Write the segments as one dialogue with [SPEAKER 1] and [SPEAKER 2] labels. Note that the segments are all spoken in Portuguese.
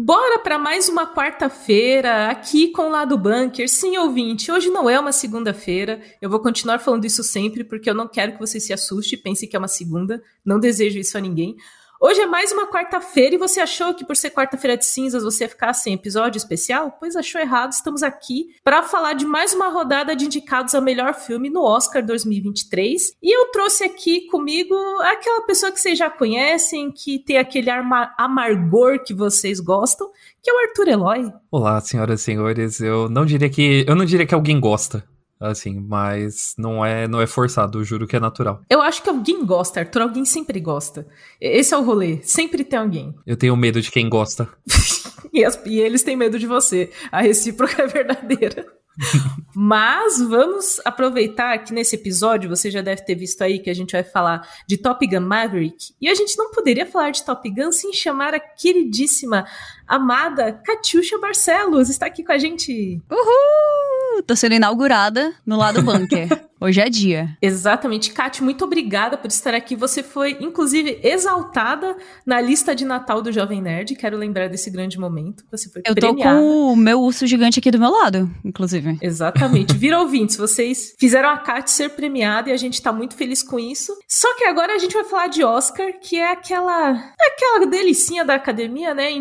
[SPEAKER 1] Bora para mais uma quarta-feira aqui com o Lado Bunker. Sim, ouvinte, hoje não é uma segunda-feira. Eu vou continuar falando isso sempre porque eu não quero que você se assuste e pense que é uma segunda. Não desejo isso a ninguém. Hoje é mais uma quarta-feira e você achou que por ser quarta-feira de cinzas você ia ficar sem episódio especial? Pois achou errado, estamos aqui para falar de mais uma rodada de indicados a melhor filme no Oscar 2023. E eu trouxe aqui comigo aquela pessoa que vocês já conhecem, que tem aquele amargor que vocês gostam, que é o Arthur Eloy.
[SPEAKER 2] Olá, senhoras e senhores. Eu não diria que eu não diria que alguém gosta assim, mas não é não é forçado, eu juro que é natural.
[SPEAKER 1] Eu acho que alguém gosta, Arthur, alguém sempre gosta. Esse é o rolê, sempre tem alguém.
[SPEAKER 2] Eu tenho medo de quem gosta.
[SPEAKER 1] e, as, e eles têm medo de você. A recíproca é verdadeira. Mas vamos aproveitar que nesse episódio você já deve ter visto aí que a gente vai falar de Top Gun Maverick. E a gente não poderia falar de Top Gun sem chamar a queridíssima, amada Catiuxa Barcelos. Está aqui com a gente.
[SPEAKER 3] Uhul! tô sendo inaugurada no lado bunker. Hoje é dia.
[SPEAKER 1] Exatamente. Kátia, muito obrigada por estar aqui. Você foi, inclusive, exaltada na lista de Natal do Jovem Nerd. Quero lembrar desse grande momento. Você foi
[SPEAKER 3] Eu
[SPEAKER 1] premiada.
[SPEAKER 3] tô com o meu urso gigante aqui do meu lado, inclusive.
[SPEAKER 1] Exatamente. Vira ouvintes, vocês fizeram a Kátia ser premiada e a gente tá muito feliz com isso. Só que agora a gente vai falar de Oscar, que é aquela aquela delicinha da academia, né?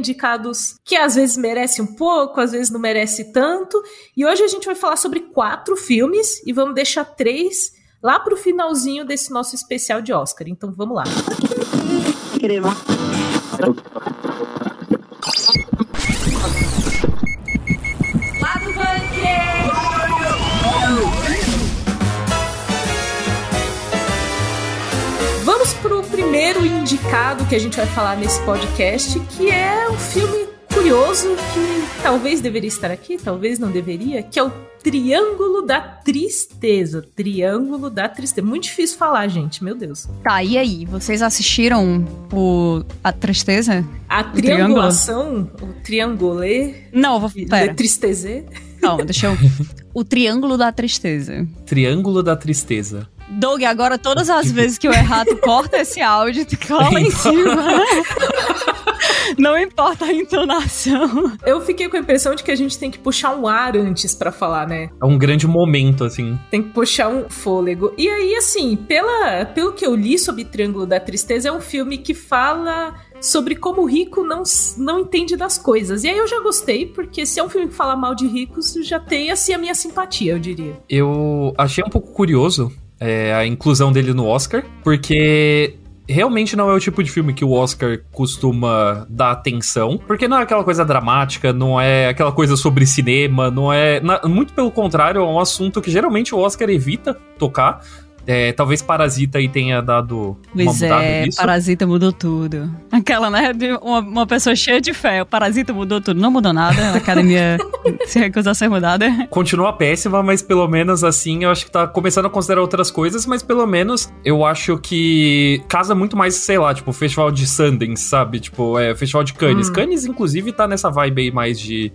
[SPEAKER 1] Que às vezes merece um pouco, às vezes não merece tanto. E hoje a gente vai falar sobre quatro filmes e vamos deixar três lá pro finalzinho desse nosso especial de Oscar. Então vamos lá. Vamos primeiro indicado que a gente vai falar nesse podcast, que é um filme curioso que talvez deveria estar aqui, talvez não deveria, que é o Triângulo da Tristeza. Triângulo da Tristeza. Muito difícil falar, gente. Meu Deus.
[SPEAKER 3] Tá, e aí? Vocês assistiram o A Tristeza?
[SPEAKER 1] A o triangulação? O triangulê?
[SPEAKER 3] Não, vou... Pera.
[SPEAKER 1] Tristezê?
[SPEAKER 3] Calma, deixa eu... o Triângulo da Tristeza.
[SPEAKER 2] Triângulo da Tristeza.
[SPEAKER 3] Doug, agora todas as vezes que eu errar, tu corta esse áudio e tu cola em cima. Não importa a entonação.
[SPEAKER 1] Eu fiquei com a impressão de que a gente tem que puxar um ar antes para falar, né?
[SPEAKER 2] É um grande momento, assim.
[SPEAKER 1] Tem que puxar um fôlego. E aí, assim, pela, pelo que eu li sobre Triângulo da Tristeza, é um filme que fala sobre como o rico não, não entende das coisas. E aí eu já gostei, porque se é um filme que fala mal de ricos, já tem assim a minha simpatia, eu diria.
[SPEAKER 2] Eu achei um pouco curioso é, a inclusão dele no Oscar, porque realmente não é o tipo de filme que o Oscar costuma dar atenção, porque não é aquela coisa dramática, não é aquela coisa sobre cinema, não é. muito pelo contrário, é um assunto que geralmente o Oscar evita tocar. É, talvez Parasita aí tenha dado
[SPEAKER 3] pois uma é, nisso. Parasita mudou tudo. Aquela, né, de uma, uma, pessoa cheia de fé. O Parasita mudou tudo. Não mudou nada. A academia se recusa a ser mudada.
[SPEAKER 2] Continua péssima, mas pelo menos assim, eu acho que tá começando a considerar outras coisas, mas pelo menos eu acho que casa muito mais, sei lá, tipo, festival de Sundance, sabe? Tipo, é, festival de Cannes. Hum. Cannes, inclusive, tá nessa vibe aí mais de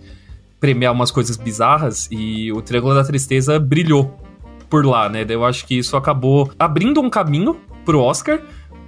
[SPEAKER 2] premiar umas coisas bizarras e o Triângulo da Tristeza brilhou por lá, né? Eu acho que isso acabou abrindo um caminho pro Oscar.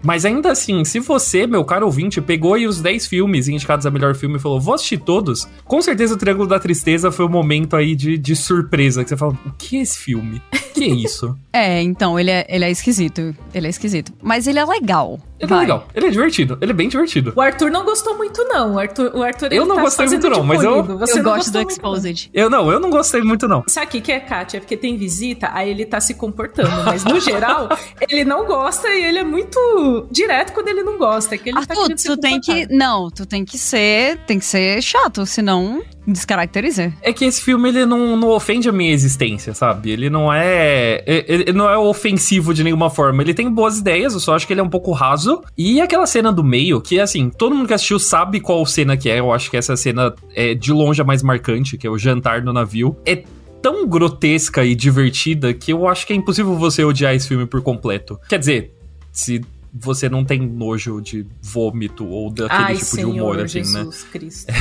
[SPEAKER 2] Mas ainda assim, se você, meu caro ouvinte, pegou aí os 10 filmes indicados a melhor filme e falou, vou assistir todos, com certeza o Triângulo da Tristeza foi o um momento aí de, de surpresa, que você fala, o que é esse filme? que é isso?
[SPEAKER 3] é, então, ele é, ele é esquisito. Ele é esquisito. Mas ele é legal.
[SPEAKER 2] Ele é Vai. é legal. Ele é divertido. Ele é bem divertido.
[SPEAKER 1] O Arthur não gostou muito, não. O Arthur, o Arthur
[SPEAKER 2] eu não
[SPEAKER 1] tá
[SPEAKER 2] gostei muito, não, mas eu.
[SPEAKER 3] Você eu gosto do Exposed.
[SPEAKER 2] Eu não, eu não gostei muito, não.
[SPEAKER 1] Sabe o que, que é, Kátia? É porque tem visita, aí ele tá se comportando. Mas no geral, ele não gosta e ele é muito direto quando ele não gosta. É que ele
[SPEAKER 3] Arthur,
[SPEAKER 1] tá
[SPEAKER 3] tu tem que. Não, tu tem que ser. Tem que ser chato, senão descaracteriza.
[SPEAKER 2] É que esse filme ele não, não ofende a minha existência, sabe? Ele não é. Ele não é ofensivo de nenhuma forma. Ele tem boas ideias, eu só acho que ele é um pouco raso. E aquela cena do meio, que assim, todo mundo que assistiu sabe qual cena que é. Eu acho que essa cena é de longe a mais marcante, que é o jantar no navio. É tão grotesca e divertida que eu acho que é impossível você odiar esse filme por completo. Quer dizer, se você não tem nojo de vômito ou daquele
[SPEAKER 1] Ai,
[SPEAKER 2] tipo
[SPEAKER 1] Senhor,
[SPEAKER 2] de humor,
[SPEAKER 1] assim,
[SPEAKER 2] Jesus
[SPEAKER 1] né? Jesus Cristo.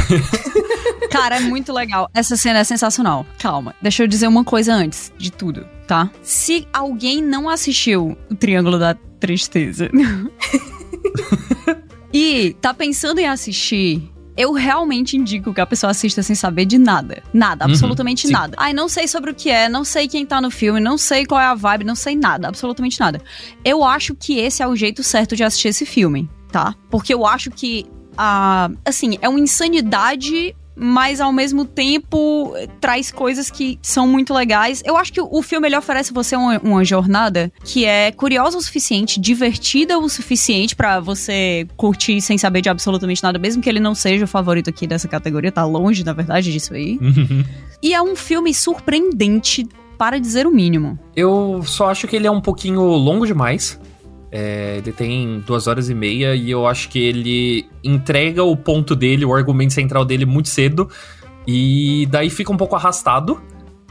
[SPEAKER 3] Cara, é muito legal. Essa cena é sensacional. Calma, deixa eu dizer uma coisa antes de tudo, tá? Se alguém não assistiu o Triângulo da Tristeza e tá pensando em assistir eu realmente indico que a pessoa assista sem saber de nada. Nada,
[SPEAKER 2] Uhum,
[SPEAKER 3] absolutamente
[SPEAKER 2] sim.
[SPEAKER 3] nada. Ai, não sei sobre o que é, não sei quem tá no filme, não sei qual é a vibe, não sei nada, absolutamente nada. Eu acho que esse é o jeito certo de assistir esse filme, tá? Porque eu acho que a assim, é uma insanidade mas ao mesmo tempo traz coisas que são muito legais. Eu acho que o filme ele oferece você uma, uma jornada que é curiosa o suficiente, divertida o suficiente pra você curtir sem saber de absolutamente nada, mesmo que ele não seja o favorito aqui dessa categoria, tá longe, na verdade, disso aí. E é um filme surpreendente, para dizer o mínimo.
[SPEAKER 2] Eu só acho que ele é um pouquinho longo demais. É, ele tem duas horas e meia e eu acho que ele entrega o ponto dele, o argumento central dele muito cedo. E daí fica um pouco arrastado.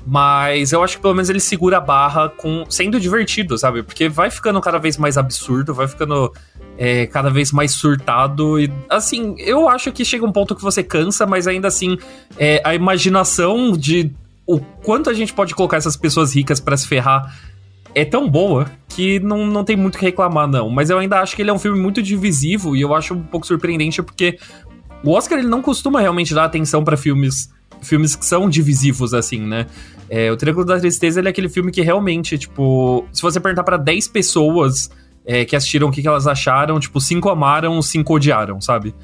[SPEAKER 2] Mas eu acho que pelo menos ele segura a barra com sendo divertido, sabe? Porque vai ficando cada vez mais absurdo, vai ficando é, cada vez mais surtado. E assim, eu acho que chega um ponto que você cansa, mas ainda assim, é, a imaginação de o quanto a gente pode colocar essas pessoas ricas pra se ferrar é tão boa que não, não tem muito o que reclamar, não. Mas eu ainda acho que ele é um filme muito divisivo e eu acho um pouco surpreendente porque o Oscar ele não costuma realmente dar atenção pra filmes filmes que são divisivos assim, né? É, o Triângulo da Tristeza é aquele filme que realmente, tipo, se você perguntar pra 10 pessoas é, que assistiram o que, que elas acharam, tipo, cinco amaram, cinco odiaram, sabe?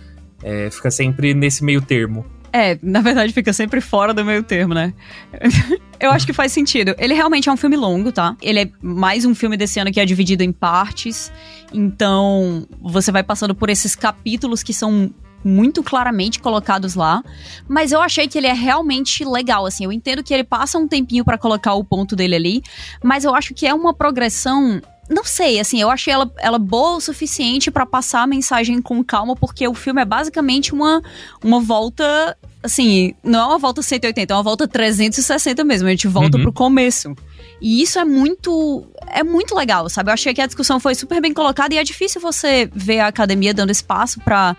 [SPEAKER 2] É, fica sempre nesse meio termo.
[SPEAKER 3] É, na verdade fica sempre fora do meio termo, né? Eu acho que faz sentido. Ele realmente é um filme longo, tá? Ele é mais um filme desse ano que é dividido em partes. Então, você vai passando por esses capítulos que são muito claramente colocados lá, mas eu achei que ele é realmente legal, assim, eu entendo que ele passa um tempinho pra colocar o ponto dele ali, mas eu acho que é uma progressão não sei, assim, eu achei ela, ela boa o suficiente pra passar a mensagem com calma, porque o filme é basicamente uma, uma volta, assim, não é uma volta 180, é uma volta 360 mesmo, a gente volta
[SPEAKER 2] Uhum.
[SPEAKER 3] pro começo. E isso é muito, é muito legal, sabe? Eu achei que a discussão foi super bem colocada e é difícil você ver a academia dando espaço pra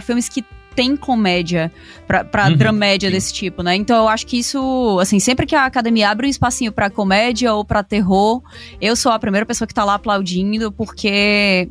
[SPEAKER 3] filmes que tem comédia, pra, pra
[SPEAKER 2] Uhum,
[SPEAKER 3] dramédia
[SPEAKER 2] sim.
[SPEAKER 3] desse tipo, né? Então eu acho que isso, assim, sempre que a academia abre um espacinho pra comédia ou pra terror, eu sou a primeira pessoa que tá lá aplaudindo, porque.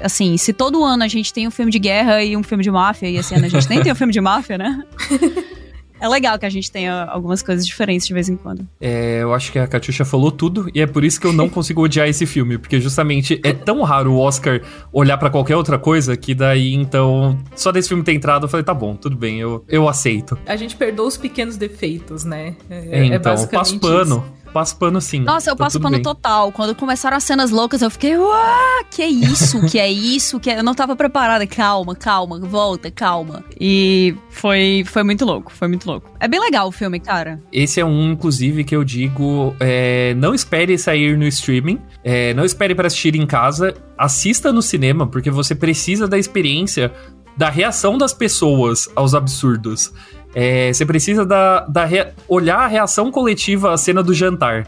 [SPEAKER 3] Assim, se todo ano a gente tem um filme de guerra e um filme de máfia, e esse ano a gente nem tem um filme de máfia, né? É legal que a gente tenha algumas coisas diferentes de vez em quando.
[SPEAKER 2] É, eu acho que a Katusha falou tudo e é por isso que eu não consigo odiar esse filme, porque justamente é tão raro o Oscar olhar pra qualquer outra coisa que daí então só desse filme ter entrado eu falei tá bom, tudo bem, eu, eu aceito.
[SPEAKER 1] A gente perdoa os pequenos defeitos, né?
[SPEAKER 2] É, então,
[SPEAKER 1] basicamente
[SPEAKER 2] passo pano, passo pano sim.
[SPEAKER 3] Nossa, eu
[SPEAKER 2] tá
[SPEAKER 3] passo pano
[SPEAKER 2] bem.
[SPEAKER 3] total. Quando começaram as cenas loucas, eu fiquei, uau, que é isso? Que é isso? Que é... Eu não tava preparada. Calma, calma, volta, calma. E foi, foi muito louco, foi muito louco. É bem legal o filme, cara.
[SPEAKER 2] Esse é um, inclusive, que eu digo: é, não espere sair no streaming, é, não espere para assistir em casa, assista no cinema, porque você precisa da experiência, da reação das pessoas aos absurdos. É, você precisa da, da rea- olhar a reação coletiva à cena do jantar.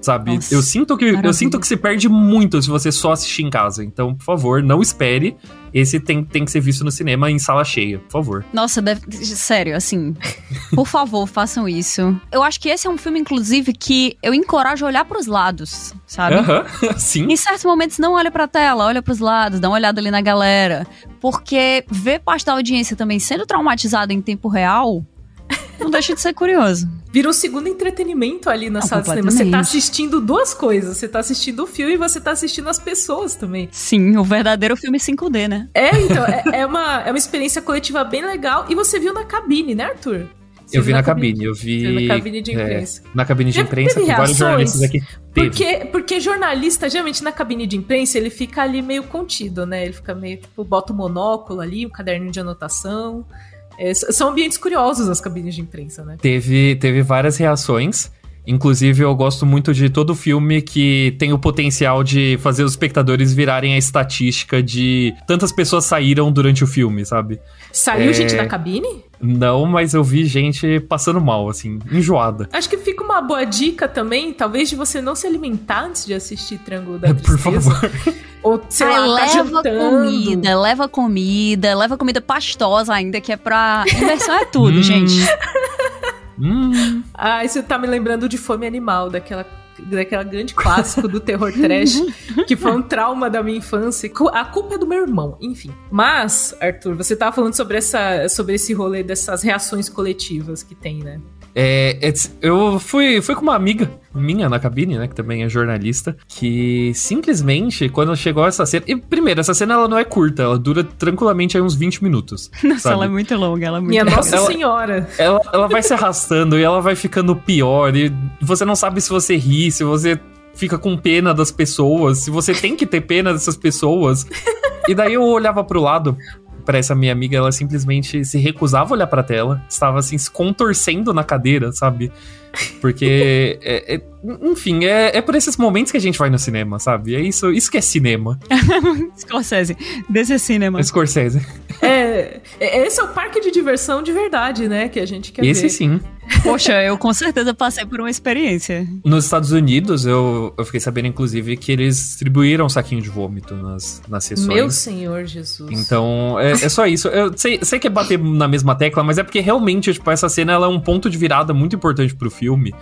[SPEAKER 2] Sabe?
[SPEAKER 3] Nossa,
[SPEAKER 2] eu sinto que eu
[SPEAKER 3] maravilha.
[SPEAKER 2] sinto que se perde muito se você só assistir em casa. Então, por favor, não espere. Esse tem, tem que ser visto no cinema em sala cheia, por favor.
[SPEAKER 3] Nossa, deve- sério, assim, por favor, façam isso. Eu acho que esse é um filme, inclusive, que eu encorajo a olhar pros lados, sabe?
[SPEAKER 2] Aham, sim.
[SPEAKER 3] Em certos momentos, não olha pra tela, olha pros lados, dá uma olhada ali na galera. Porque ver parte da audiência também sendo traumatizada em tempo real não deixa de ser curioso.
[SPEAKER 1] Vira um segundo entretenimento ali na
[SPEAKER 3] Não,
[SPEAKER 1] sala de cinema. Você tá assistindo duas coisas. Você tá assistindo o filme e você tá assistindo as pessoas também.
[SPEAKER 3] Sim, o verdadeiro filme 5D, né?
[SPEAKER 1] É, então, é, é uma, é uma experiência coletiva bem legal. E você viu na cabine, né, Arthur? Você
[SPEAKER 2] Eu vi na cabine, eu vi.
[SPEAKER 1] Na cabine de
[SPEAKER 2] é,
[SPEAKER 1] imprensa.
[SPEAKER 2] na cabine de imprensa,
[SPEAKER 1] teve
[SPEAKER 2] com vários jornalistas aqui. Teve.
[SPEAKER 1] Porque, porque jornalista, geralmente na cabine de imprensa, ele fica ali meio contido, né? Ele fica meio, tipo, bota o monóculo ali, o caderninho de anotação. É, são ambientes curiosos as cabines de imprensa, né?
[SPEAKER 2] Teve, teve várias reações. Inclusive, eu gosto muito de todo filme que tem o potencial de fazer os espectadores virarem a estatística de tantas pessoas saíram durante o filme, sabe?
[SPEAKER 1] Saiu
[SPEAKER 2] É.
[SPEAKER 1] gente da cabine?
[SPEAKER 2] Não, mas eu vi gente passando mal, assim, enjoada.
[SPEAKER 1] Acho que fica uma boa dica também, talvez, de você não se alimentar antes de assistir Triângulo da
[SPEAKER 2] Por
[SPEAKER 1] Tristeza.
[SPEAKER 2] favor.
[SPEAKER 1] Ou, sei
[SPEAKER 3] Ai,
[SPEAKER 1] lá, tá
[SPEAKER 3] leva
[SPEAKER 1] jantando.
[SPEAKER 3] comida, leva comida, leva comida pastosa ainda, que é pra. Imersão é tudo,
[SPEAKER 2] Hum.
[SPEAKER 3] gente.
[SPEAKER 2] Hum,
[SPEAKER 1] Ah, isso tá me lembrando de Fome Animal, daquela daquela grande clássico do terror trash, que foi um trauma da minha infância. A culpa é do meu irmão, enfim. Mas, Arthur, você tava falando sobre, essa, sobre esse rolê dessas reações coletivas que tem, né?
[SPEAKER 2] É, eu fui, fui com uma amiga minha na cabine, né, que também é jornalista, que simplesmente, quando chegou essa cena... E, primeiro, essa cena ela não é curta, ela dura tranquilamente aí uns 20 minutos.
[SPEAKER 3] Nossa,
[SPEAKER 2] sabe?
[SPEAKER 3] ela é muito longa, ela é muito
[SPEAKER 1] Minha
[SPEAKER 3] longa.
[SPEAKER 1] Nossa
[SPEAKER 2] Ela-
[SPEAKER 1] Senhora!
[SPEAKER 2] Ela, ela vai se arrastando e ela vai ficando pior. E você não sabe se você ri, se você fica com pena das pessoas, se você tem que ter pena dessas pessoas. E daí eu olhava pro lado pra essa minha amiga, ela simplesmente se recusava a olhar pra tela, estava assim se contorcendo na cadeira, sabe? Porque, é- é- enfim, é, é por esses momentos que a gente vai no cinema, sabe? É isso, isso que é cinema.
[SPEAKER 3] Scorsese, desse é cinema.
[SPEAKER 2] Scorsese.
[SPEAKER 1] É, é- esse é o parque de diversão de verdade, né? Que a gente quer
[SPEAKER 2] Esse
[SPEAKER 1] ver.
[SPEAKER 2] sim.
[SPEAKER 3] Poxa, eu com certeza passei por uma experiência.
[SPEAKER 2] Nos Estados Unidos, eu, eu fiquei sabendo, inclusive, que eles distribuíram saquinho de vômito nas, nas sessões.
[SPEAKER 1] Meu Senhor Jesus.
[SPEAKER 2] Então, é, é só isso. Eu sei, sei que é bater na mesma tecla, mas é porque realmente, tipo, essa cena ela é um ponto de virada muito importante pro filme.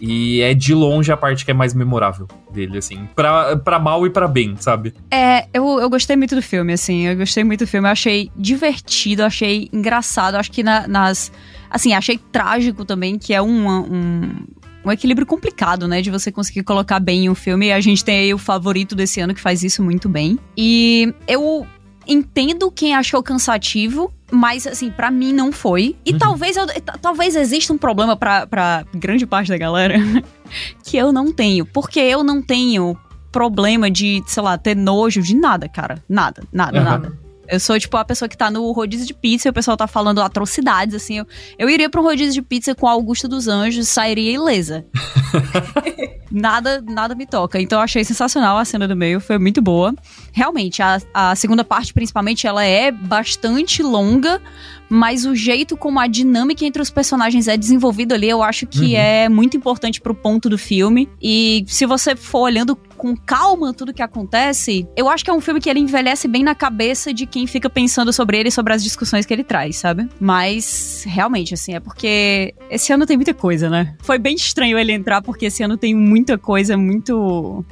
[SPEAKER 2] E é de longe a parte que é mais memorável dele, assim. Pra, pra mal e pra bem, sabe?
[SPEAKER 3] É, eu, eu gostei muito do filme, assim. Eu gostei muito do filme. Eu achei divertido, achei engraçado. Acho que na- nas. Assim, achei trágico também, que é um, um, um equilíbrio complicado, né? De você conseguir colocar bem um filme. E a gente tem aí o favorito desse ano que faz isso muito bem. E eu entendo quem achou cansativo. Mas, assim, pra mim não foi. E
[SPEAKER 2] Uhum.
[SPEAKER 3] talvez, eu- talvez exista um problema pra, pra grande parte da galera que eu não tenho. Porque eu não tenho problema de, sei lá, ter nojo de nada, cara. Nada, nada,
[SPEAKER 2] Aham.
[SPEAKER 3] nada. Eu sou, tipo, a pessoa que tá no rodízio de pizza e o pessoal tá falando atrocidades, assim. Eu, eu iria pra um rodízio de pizza com a Augusta dos Anjos e sairia ilesa. nada, nada me toca. Então eu achei sensacional a cena do meio, foi muito boa. Realmente, a, a segunda parte, principalmente, ela é bastante longa, mas o jeito como a dinâmica entre os personagens é desenvolvida ali, eu acho que
[SPEAKER 2] Uhum.
[SPEAKER 3] é muito importante pro ponto do filme. E se você for olhando com calma tudo que acontece, eu acho que é um filme que ele envelhece bem na cabeça de quem fica pensando sobre ele e sobre as discussões que ele traz, sabe? Mas, realmente, assim, é porque esse ano tem muita coisa, né? Foi bem estranho ele entrar, porque esse ano tem muita coisa, muito.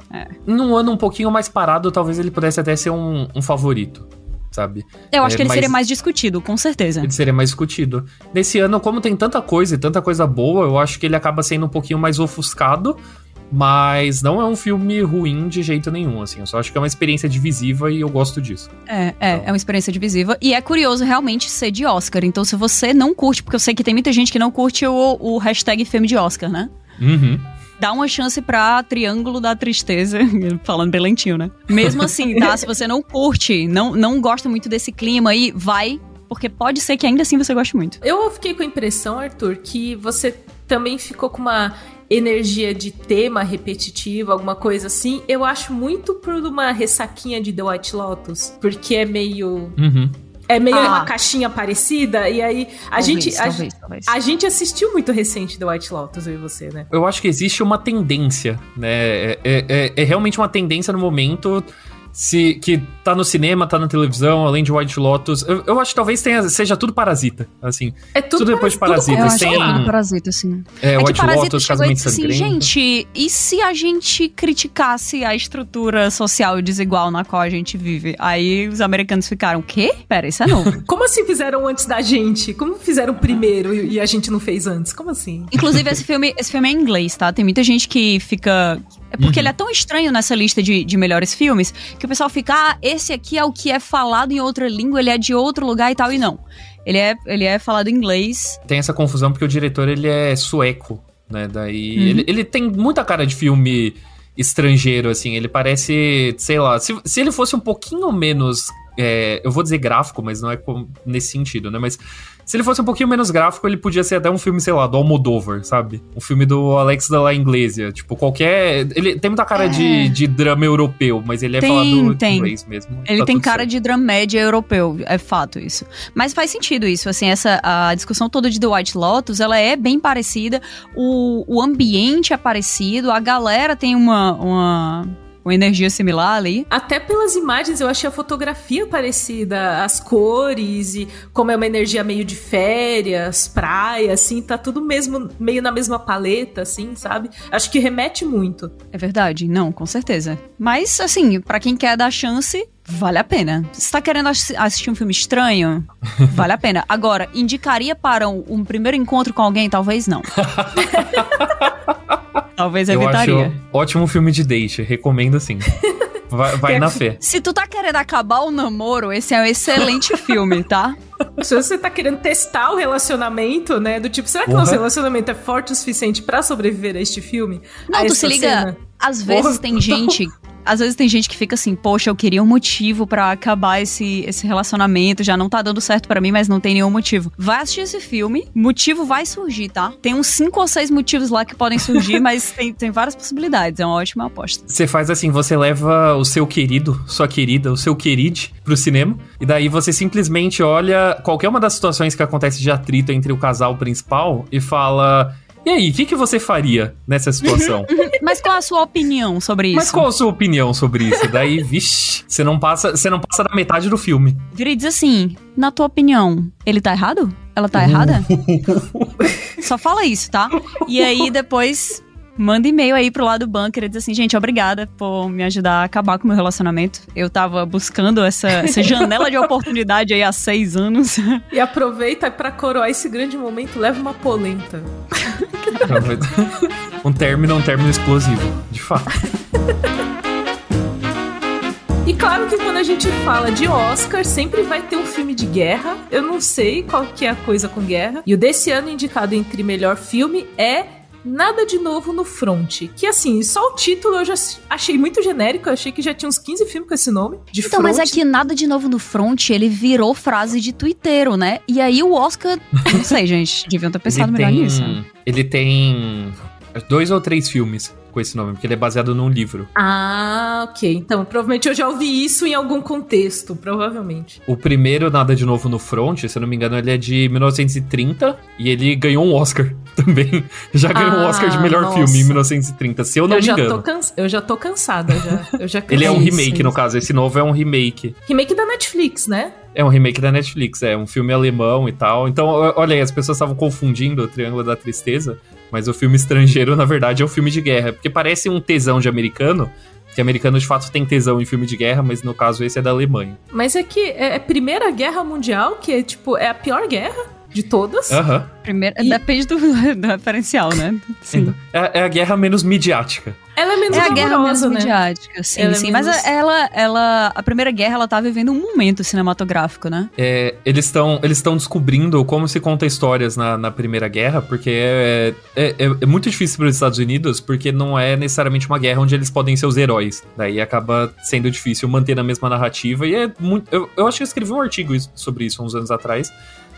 [SPEAKER 2] Num ano um pouquinho mais parado, talvez ele pudesse até ser um, um favorito, sabe?
[SPEAKER 3] Eu acho
[SPEAKER 2] É,
[SPEAKER 3] que ele
[SPEAKER 2] mas-
[SPEAKER 3] seria mais discutido, com certeza.
[SPEAKER 2] Ele seria mais discutido. Nesse ano, como tem tanta coisa e tanta coisa boa, eu acho que ele acaba sendo um pouquinho mais ofuscado. Mas não é um filme ruim de jeito nenhum, assim. Eu só acho que é uma experiência divisiva e eu gosto disso.
[SPEAKER 3] É, é,
[SPEAKER 2] Então.
[SPEAKER 3] é uma experiência divisiva. E é curioso realmente ser de Oscar. Então, se você não curte, porque eu sei que tem muita gente que não curte o, o hashtag filme de Oscar, né?
[SPEAKER 2] Uhum.
[SPEAKER 3] Dá uma chance pra Triângulo da Tristeza, falando bem lentinho, né? Mesmo assim, tá? Se você não curte, não, não gosta muito desse clima aí, vai, porque pode ser que ainda assim você goste muito.
[SPEAKER 1] Eu fiquei com a impressão, Arthur, que você também ficou com uma energia de tema repetitiva, alguma coisa assim. Eu acho muito por uma ressaquinha de The White Lotus, porque é meio
[SPEAKER 2] Uhum.
[SPEAKER 1] é meio
[SPEAKER 3] Ah.
[SPEAKER 1] uma caixinha parecida e aí a gente a,
[SPEAKER 3] talvez, talvez.
[SPEAKER 1] a gente assistiu muito recente The White Lotus eu e você, né?
[SPEAKER 2] Eu acho que existe uma tendência, né? É, é- é- é realmente uma tendência no momento. Se, que tá no cinema, tá na televisão, além de White Lotus. Eu, eu acho que talvez tenha, seja tudo parasita, assim.
[SPEAKER 1] É tudo,
[SPEAKER 2] Tudo depois de
[SPEAKER 1] tudo
[SPEAKER 2] Parasita,
[SPEAKER 3] acho que
[SPEAKER 2] tem-
[SPEAKER 3] é tudo Parasita, assim.
[SPEAKER 2] É,
[SPEAKER 3] É
[SPEAKER 2] White
[SPEAKER 3] Parasita
[SPEAKER 2] Lotus,
[SPEAKER 3] chegou e
[SPEAKER 2] Casamento
[SPEAKER 3] disse assim,
[SPEAKER 2] Sangrento.
[SPEAKER 3] gente, e se a gente criticasse a estrutura social desigual na qual a gente vive? Aí os americanos ficaram, quê? Pera, isso é novo.
[SPEAKER 1] Como assim fizeram antes da gente? Como fizeram primeiro e, e a gente não fez antes? Como assim?
[SPEAKER 3] Inclusive, esse filme, esse filme é em inglês, tá? Tem muita gente que fica. É porque ele é tão estranho nessa lista de, de melhores filmes que o pessoal fica, ah, esse aqui é o que é falado em outra língua, ele é de outro lugar e tal. E não. Ele é, ele é falado em inglês.
[SPEAKER 2] Tem essa confusão porque o diretor ele é sueco, né? Daí
[SPEAKER 3] Uhum.
[SPEAKER 2] ele, ele tem muita cara de filme estrangeiro, assim. Ele parece, sei lá, se, se ele fosse um pouquinho menos. é, eu vou dizer gráfico, mas não é nesse sentido, né? Mas se ele fosse um pouquinho menos gráfico, ele podia ser até um filme, sei lá, do Almodóvar, sabe? Um filme do Alex da La Iglesia. Tipo, qualquer. Ele tem muita cara
[SPEAKER 3] É.
[SPEAKER 2] de, de drama europeu, mas ele é
[SPEAKER 3] Tem,
[SPEAKER 2] falado
[SPEAKER 3] tem.
[SPEAKER 2] em inglês mesmo.
[SPEAKER 3] Ele
[SPEAKER 2] Tá
[SPEAKER 3] tem cara
[SPEAKER 2] certo.
[SPEAKER 3] de dramédia europeu, é fato isso. Mas faz sentido isso, assim, essa a discussão toda de The White Lotus, ela é bem parecida, o, o ambiente é parecido, a galera tem uma, uma uma energia similar ali.
[SPEAKER 1] Até pelas imagens eu achei a fotografia parecida, as cores e como é uma energia meio de férias, praia, assim, tá tudo mesmo meio na mesma paleta, assim, sabe? Acho que remete muito.
[SPEAKER 3] É verdade, não, com certeza. Mas, assim, para quem quer dar chance, Vale a pena. Você tá querendo assistir um filme estranho? Vale a pena. Agora, indicaria para um, um primeiro encontro com alguém? Talvez não. Talvez evitaria. Eu acho
[SPEAKER 2] ótimo filme de date, recomendo sim. Vai, vai na fé.
[SPEAKER 3] Se tu tá querendo acabar o namoro, esse é um excelente filme, tá?
[SPEAKER 1] Se você tá querendo testar o relacionamento, né? Do tipo, será que uhum. nosso relacionamento é forte o suficiente para sobreviver a este filme?
[SPEAKER 3] Não, tu se liga. Cena? Às vezes tem gente às vezes tem gente que fica assim, poxa, eu queria um motivo para acabar esse, esse relacionamento, já não tá dando certo para mim, mas não tem nenhum motivo. Vai assistir esse filme, motivo vai surgir, tá? Tem uns cinco ou seis motivos lá que podem surgir, mas tem, tem várias possibilidades, é uma ótima aposta.
[SPEAKER 2] Você faz assim, você leva o seu querido, sua querida, o seu queride pro cinema, e daí você simplesmente olha qualquer uma das situações que acontece de atrito entre o casal principal e fala e aí, o que, que você faria nessa situação?
[SPEAKER 3] Mas qual a sua opinião sobre isso?
[SPEAKER 2] Mas qual a sua opinião sobre isso? Daí, vixi, você não passa, você não passa da metade do filme.
[SPEAKER 3] Vira e diz assim: na tua opinião, ele tá errado? Ela tá errada? Só fala isso, tá? E aí depois Manda e-mail aí pro lado do bunker e diz assim, gente, obrigada por me ajudar a acabar com o meu relacionamento. Eu tava buscando essa, essa janela de oportunidade aí há seis anos.
[SPEAKER 1] E aproveita para coroar esse grande momento, leva uma polenta.
[SPEAKER 2] um término, um término explosivo, de fato.
[SPEAKER 1] E claro que quando a gente fala de Oscar, sempre vai ter um filme de guerra. Eu não sei qual que é a coisa com guerra. E o desse ano indicado entre melhor filme é Nada de novo no front. Que assim, só o título eu já achei muito genérico. Eu achei que já tinha uns 15 filmes com esse nome. De
[SPEAKER 3] então, front. mas é que nada de novo no front, ele virou frase de twitteiro, né? E aí o Oscar. Não sei, gente. Deviam ter pensado ele melhor tem, nisso.
[SPEAKER 2] Ele tem dois ou três filmes com esse nome, porque ele é baseado num livro.
[SPEAKER 1] Ah, ok. Então, provavelmente eu já ouvi isso em algum contexto, provavelmente.
[SPEAKER 2] O primeiro, Nada de Novo no Front, se eu não me engano, ele é de 1930 e ele ganhou um Oscar também. Já ganhou ah, um Oscar de melhor nossa. filme em 1930, se eu não eu me engano.
[SPEAKER 1] Cansa... Eu já tô cansada, já. Eu já
[SPEAKER 2] ele é um remake, isso, no caso. Esse novo é um remake.
[SPEAKER 1] Remake da Netflix, né?
[SPEAKER 2] É um remake da Netflix, é um filme alemão e tal. Então, olha aí, as pessoas estavam confundindo o Triângulo da Tristeza, mas o filme estrangeiro, na verdade, é um filme de guerra. Porque parece um tesão de americano, que americano de fato tem tesão em filme de guerra, mas no caso esse é da Alemanha.
[SPEAKER 1] Mas é que é a Primeira Guerra Mundial, que é tipo, é a pior guerra de todas.
[SPEAKER 2] Uhum.
[SPEAKER 3] Primeiro, e... Depende do, do, referencial, né?
[SPEAKER 2] Sim. É, é, a guerra menos midiática.
[SPEAKER 1] Ela é menos
[SPEAKER 3] É a guerra menos né? midiática, sim, ela é sim. É menos... Mas ela, ela, a Primeira Guerra, ela tá vivendo um momento cinematográfico, né?
[SPEAKER 2] É, eles estão eles descobrindo como se conta histórias na, na Primeira Guerra, porque é, é, é, é muito difícil para os Estados Unidos, porque não é necessariamente uma guerra onde eles podem ser os heróis. Daí acaba sendo difícil manter a mesma narrativa, e é muito... Eu, eu acho que eu escrevi um artigo sobre isso uns anos atrás,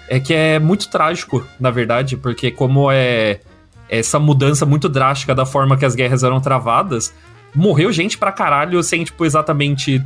[SPEAKER 2] é que é muito trágico, na verdade, porque como é essa mudança muito drástica da forma que as guerras eram travadas, morreu gente pra caralho sem, tipo, exatamente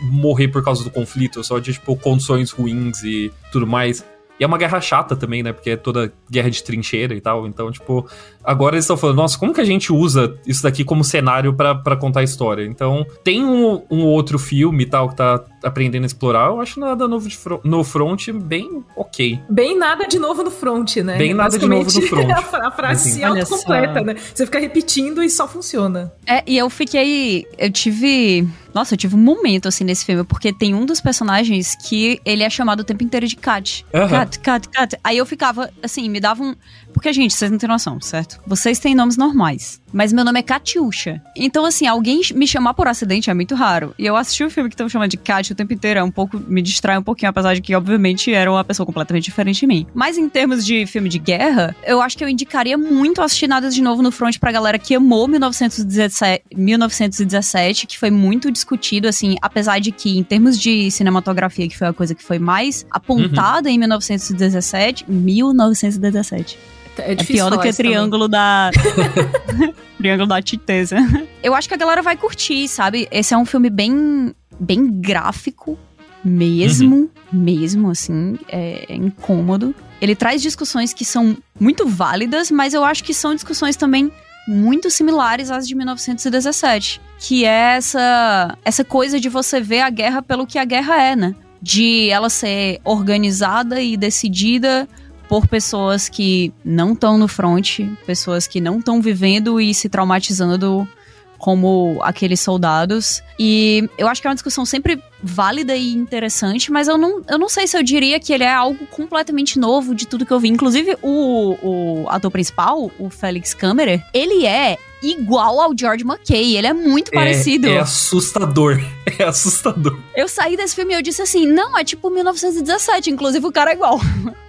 [SPEAKER 2] morrer por causa do conflito, só de, tipo, condições ruins e tudo mais. E é uma guerra chata também, né? Porque é toda guerra de trincheira e tal. Então, tipo, agora eles estão falando, nossa, como que a gente usa isso daqui como cenário para contar a história? Então, tem um, um, outro filme e tal que tá aprendendo a explorar. Eu acho nada novo fro no front bem ok.
[SPEAKER 1] Bem nada de novo no front, né?
[SPEAKER 2] Bem nada de novo no front.
[SPEAKER 1] a frase assim. se autocompleta, né? Você fica repetindo e só funciona.
[SPEAKER 3] É, e eu fiquei. Eu tive nossa, eu tive um momento assim nesse filme, porque tem um dos personagens que ele é chamado o tempo inteiro de Kat. Uhum. Kat, Kat, Kat. Aí eu ficava, assim, me dava um. Porque, gente, vocês não têm noção, certo? Vocês têm nomes normais. Mas meu nome é Katiusha. Então, assim, alguém me chamar por acidente é muito raro. E eu assisti o um filme que estão chamando de Kat o tempo inteiro, é um pouco. me distrai um pouquinho, apesar de que, obviamente, era uma pessoa completamente diferente de mim. Mas em termos de filme de guerra, eu acho que eu indicaria muito assistir Nada de Novo no Front pra galera que amou 1917, 1917 que foi muito discutido, assim, apesar de que, em termos de cinematografia, que foi a coisa que foi mais apontada uhum. em 1917, 1917. É, é pior do que o triângulo da. triângulo da Titeza. Eu acho que a galera vai curtir, sabe? Esse é um filme bem, bem gráfico, mesmo, uhum. mesmo, assim, é, é incômodo. Ele traz discussões que são muito válidas, mas eu acho que são discussões também muito similares às de 1917, que é essa essa coisa de você ver a guerra pelo que a guerra é, né? De ela ser organizada e decidida por pessoas que não estão no front, pessoas que não estão vivendo e se traumatizando como aqueles soldados. E eu acho que é uma discussão sempre válida e interessante, mas eu não, eu não sei se eu diria que ele é algo completamente novo de tudo que eu vi. Inclusive, o, o ator principal, o Felix Kammerer, ele é igual ao George McKay. Ele é muito é, parecido.
[SPEAKER 2] É assustador. É assustador.
[SPEAKER 3] Eu saí desse filme e eu disse assim: não, é tipo 1917. Inclusive, o cara é igual.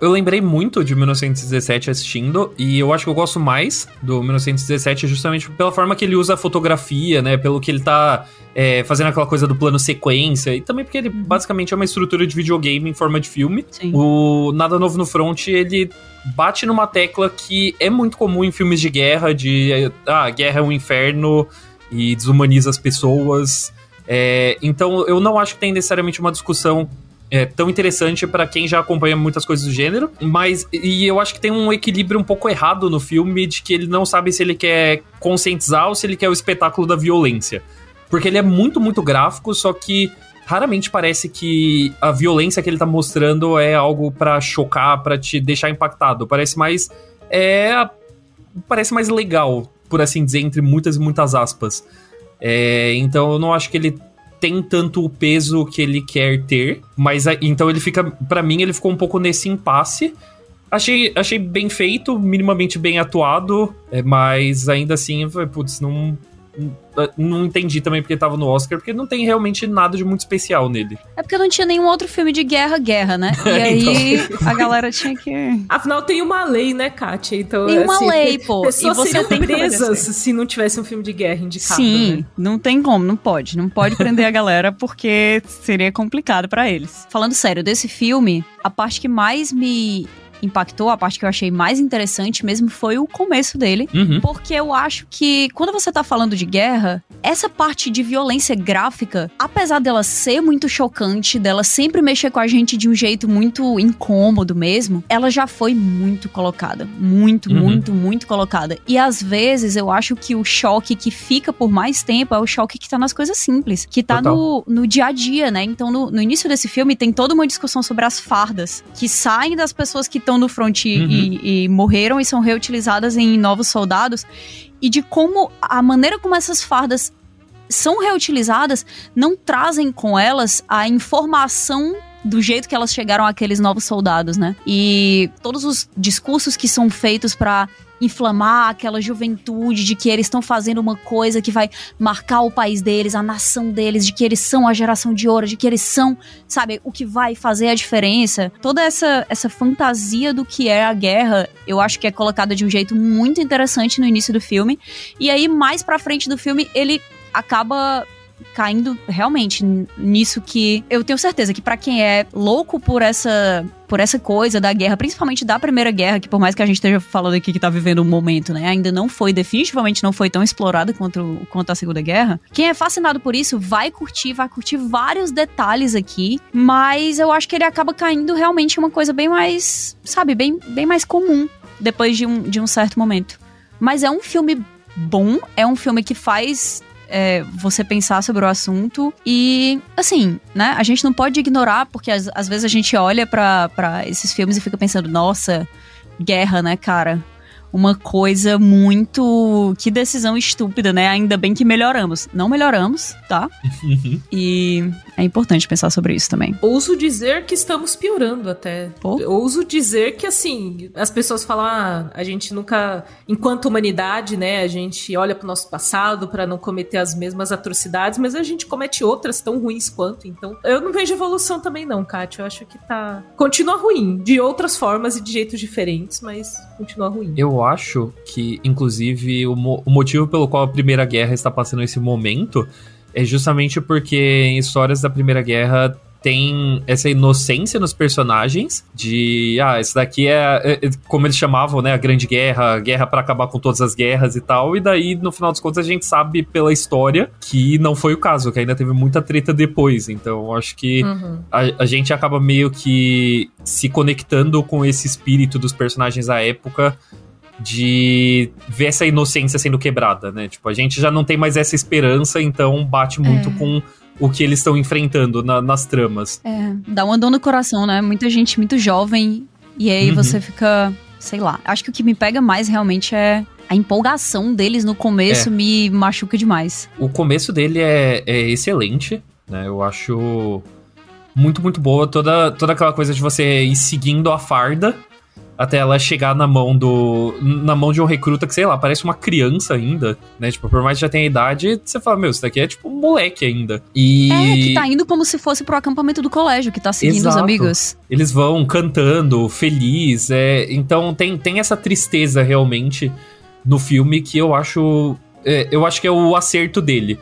[SPEAKER 2] eu lembrei muito de 1917 assistindo, e eu acho que eu gosto mais do 1917 justamente pela forma que ele usa a fotografia, né? Pelo que ele tá é, fazendo aquela coisa do plano sequência, e também porque ele uhum. basicamente é uma estrutura de videogame em forma de filme. Sim. O Nada Novo no Front, ele bate numa tecla que é muito comum em filmes de guerra, de ah, guerra é um inferno e desumaniza as pessoas. É, então eu não acho que tem necessariamente uma discussão é, tão interessante para quem já acompanha muitas coisas do gênero, mas e eu acho que tem um equilíbrio um pouco errado no filme de que ele não sabe se ele quer conscientizar ou se ele quer o espetáculo da violência. Porque ele é muito, muito gráfico, só que raramente parece que a violência que ele tá mostrando é algo para chocar, para te deixar impactado. Parece mais é parece mais legal, por assim dizer, entre muitas e muitas aspas. É, então eu não acho que ele tem tanto o peso que ele quer ter, mas então ele fica, para mim, ele ficou um pouco nesse impasse. Achei, achei bem feito, minimamente bem atuado, é, mas ainda assim, putz, não, não entendi também porque tava no Oscar, porque não tem realmente nada de muito especial nele.
[SPEAKER 3] É porque não tinha nenhum outro filme de guerra, guerra, né? E aí então. a galera tinha que.
[SPEAKER 1] Afinal, tem uma lei, né, Kátia? Então,
[SPEAKER 3] tem uma assim, lei, pô.
[SPEAKER 1] Pessoas e você seriam presas se não tivesse um filme de guerra indicado.
[SPEAKER 3] Sim,
[SPEAKER 1] né?
[SPEAKER 3] não tem como, não pode. Não pode prender a galera porque seria complicado para eles. Falando sério, desse filme, a parte que mais me impactou, a parte que eu achei mais interessante mesmo foi o começo dele. Uhum. Porque eu acho que quando você tá falando de guerra, essa parte de violência gráfica, apesar dela ser muito chocante, dela sempre mexer com a gente de um jeito muito incômodo mesmo, ela já foi muito colocada. Muito, uhum. muito, muito colocada. E às vezes eu acho que o choque que fica por mais tempo é o choque que tá nas coisas simples, que tá no, no dia a dia, né? Então no, no início desse filme tem toda uma discussão sobre as fardas que saem das pessoas que estão no front uhum. e, e morreram e são reutilizadas em novos soldados e de como a maneira como essas fardas são reutilizadas não trazem com elas a informação do jeito que elas chegaram àqueles novos soldados, né? E todos os discursos que são feitos para inflamar aquela juventude de que eles estão fazendo uma coisa que vai marcar o país deles, a nação deles, de que eles são a geração de ouro, de que eles são, sabe, o que vai fazer a diferença. Toda essa essa fantasia do que é a guerra, eu acho que é colocada de um jeito muito interessante no início do filme. E aí mais para frente do filme ele acaba caindo realmente nisso que eu tenho certeza que para quem é louco por essa por essa coisa da guerra, principalmente da Primeira Guerra, que por mais que a gente esteja falando aqui que tá vivendo um momento, né, ainda não foi, definitivamente não foi tão explorada quanto, quanto a Segunda Guerra. Quem é fascinado por isso vai curtir, vai curtir vários detalhes aqui, mas eu acho que ele acaba caindo realmente em uma coisa bem mais, sabe, bem, bem mais comum depois de um, de um certo momento. Mas é um filme bom, é um filme que faz é, você pensar sobre o assunto. E, assim, né? A gente não pode ignorar, porque às, às vezes a gente olha para esses filmes e fica pensando, nossa, guerra, né, cara? uma coisa muito. Que decisão estúpida, né? Ainda bem que melhoramos. Não melhoramos, tá? Uhum. e é importante pensar sobre isso também.
[SPEAKER 1] Ouso dizer que estamos piorando até. Pô? Ouso dizer que, assim, as pessoas falam, ah, a gente nunca, enquanto humanidade, né, a gente olha pro nosso passado para não cometer as mesmas atrocidades, mas a gente comete outras tão ruins quanto. Então, eu não vejo evolução também, não, Kátia. Eu acho que tá. Continua ruim, de outras formas e de jeitos diferentes, mas continua ruim.
[SPEAKER 2] Eu acho que, inclusive, o, mo o motivo pelo qual a Primeira Guerra está passando esse momento é justamente porque em histórias da Primeira Guerra tem essa inocência nos personagens de ah, esse daqui é, é, é como eles chamavam, né, a Grande Guerra, guerra para acabar com todas as guerras e tal, e daí no final dos contos a gente sabe pela história que não foi o caso, que ainda teve muita treta depois, então acho que uhum. a, a gente acaba meio que se conectando com esse espírito dos personagens da época de ver essa inocência sendo quebrada, né? Tipo, a gente já não tem mais essa esperança, então bate muito é. com o que eles estão enfrentando na, nas tramas.
[SPEAKER 3] É, dá uma dor no coração, né? Muita gente muito jovem, e aí uhum. você fica, sei lá. Acho que o que me pega mais realmente é a empolgação deles no começo é. me machuca demais.
[SPEAKER 2] O começo dele é, é excelente, né? Eu acho muito, muito boa toda, toda aquela coisa de você ir seguindo a farda até ela chegar na mão do. na mão de um recruta que, sei lá, parece uma criança ainda, né? Tipo, por mais que já tenha idade, você fala, meu, isso daqui é tipo um moleque ainda. E.
[SPEAKER 3] É, que tá indo como se fosse pro acampamento do colégio, que tá seguindo Exato. os amigos.
[SPEAKER 2] Eles vão cantando, feliz. É... Então tem, tem essa tristeza realmente no filme que eu acho. É, eu acho que é o acerto dele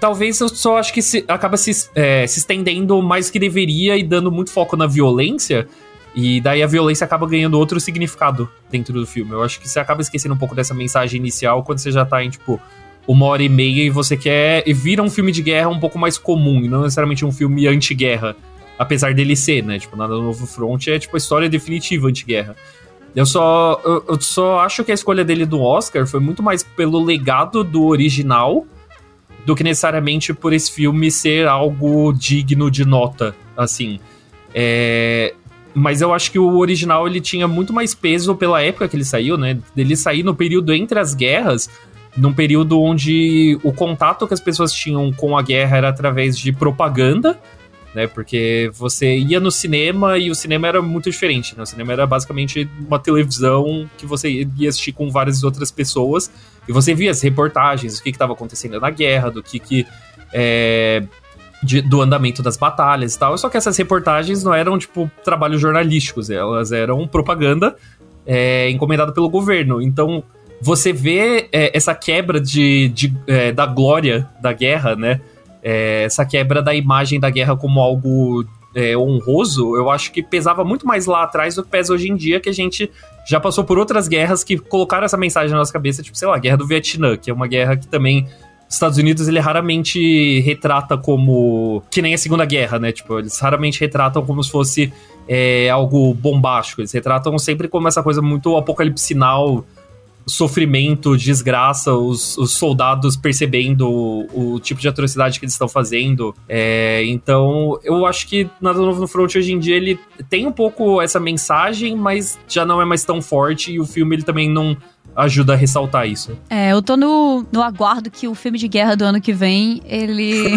[SPEAKER 2] talvez eu só acho que se, acaba se, é, se estendendo mais que deveria e dando muito foco na violência. E daí a violência acaba ganhando outro significado dentro do filme. Eu acho que você acaba esquecendo um pouco dessa mensagem inicial quando você já tá em, tipo, uma hora e meia e você quer. E vira um filme de guerra um pouco mais comum, e não necessariamente um filme anti-guerra. Apesar dele ser, né? Tipo, Nada Novo Front é, tipo, a história definitiva anti-guerra. Eu só, eu, eu, só acho que a escolha dele do Oscar foi muito mais pelo legado do original do que necessariamente por esse filme ser algo digno de nota, assim. É, mas eu acho que o original ele tinha muito mais peso pela época que ele saiu, né? Ele sair no período entre as guerras, num período onde o contato que as pessoas tinham com a guerra era através de propaganda, né? Porque você ia no cinema e o cinema era muito diferente, né? O cinema era basicamente uma televisão que você ia assistir com várias outras pessoas e você via as reportagens, o que estava acontecendo na guerra, do que que é, de, do andamento das batalhas e tal. Só que essas reportagens não eram, tipo, trabalhos jornalísticos, elas eram propaganda é, encomendada pelo governo. Então, você vê é, essa quebra de, de é, da glória da guerra, né? É, essa quebra da imagem da guerra como algo é, honroso, eu acho que pesava muito mais lá atrás do que pesa hoje em dia, que a gente já passou por outras guerras que colocaram essa mensagem na nossa cabeça, tipo, sei lá, a guerra do Vietnã, que é uma guerra que também Estados Unidos ele raramente retrata como que nem a Segunda Guerra, né? Tipo, eles raramente retratam como se fosse é, algo bombástico. Eles retratam sempre como essa coisa muito apocalipsinal, sofrimento, desgraça, os, os soldados percebendo o, o, tipo de atrocidade que eles estão fazendo. É, então, eu acho que Nada Novo no Front hoje em dia ele tem um pouco essa mensagem, mas já não é mais tão forte e o filme ele também não ajuda a ressaltar isso.
[SPEAKER 3] É, eu tô no, no aguardo que o filme de guerra do ano que vem, ele.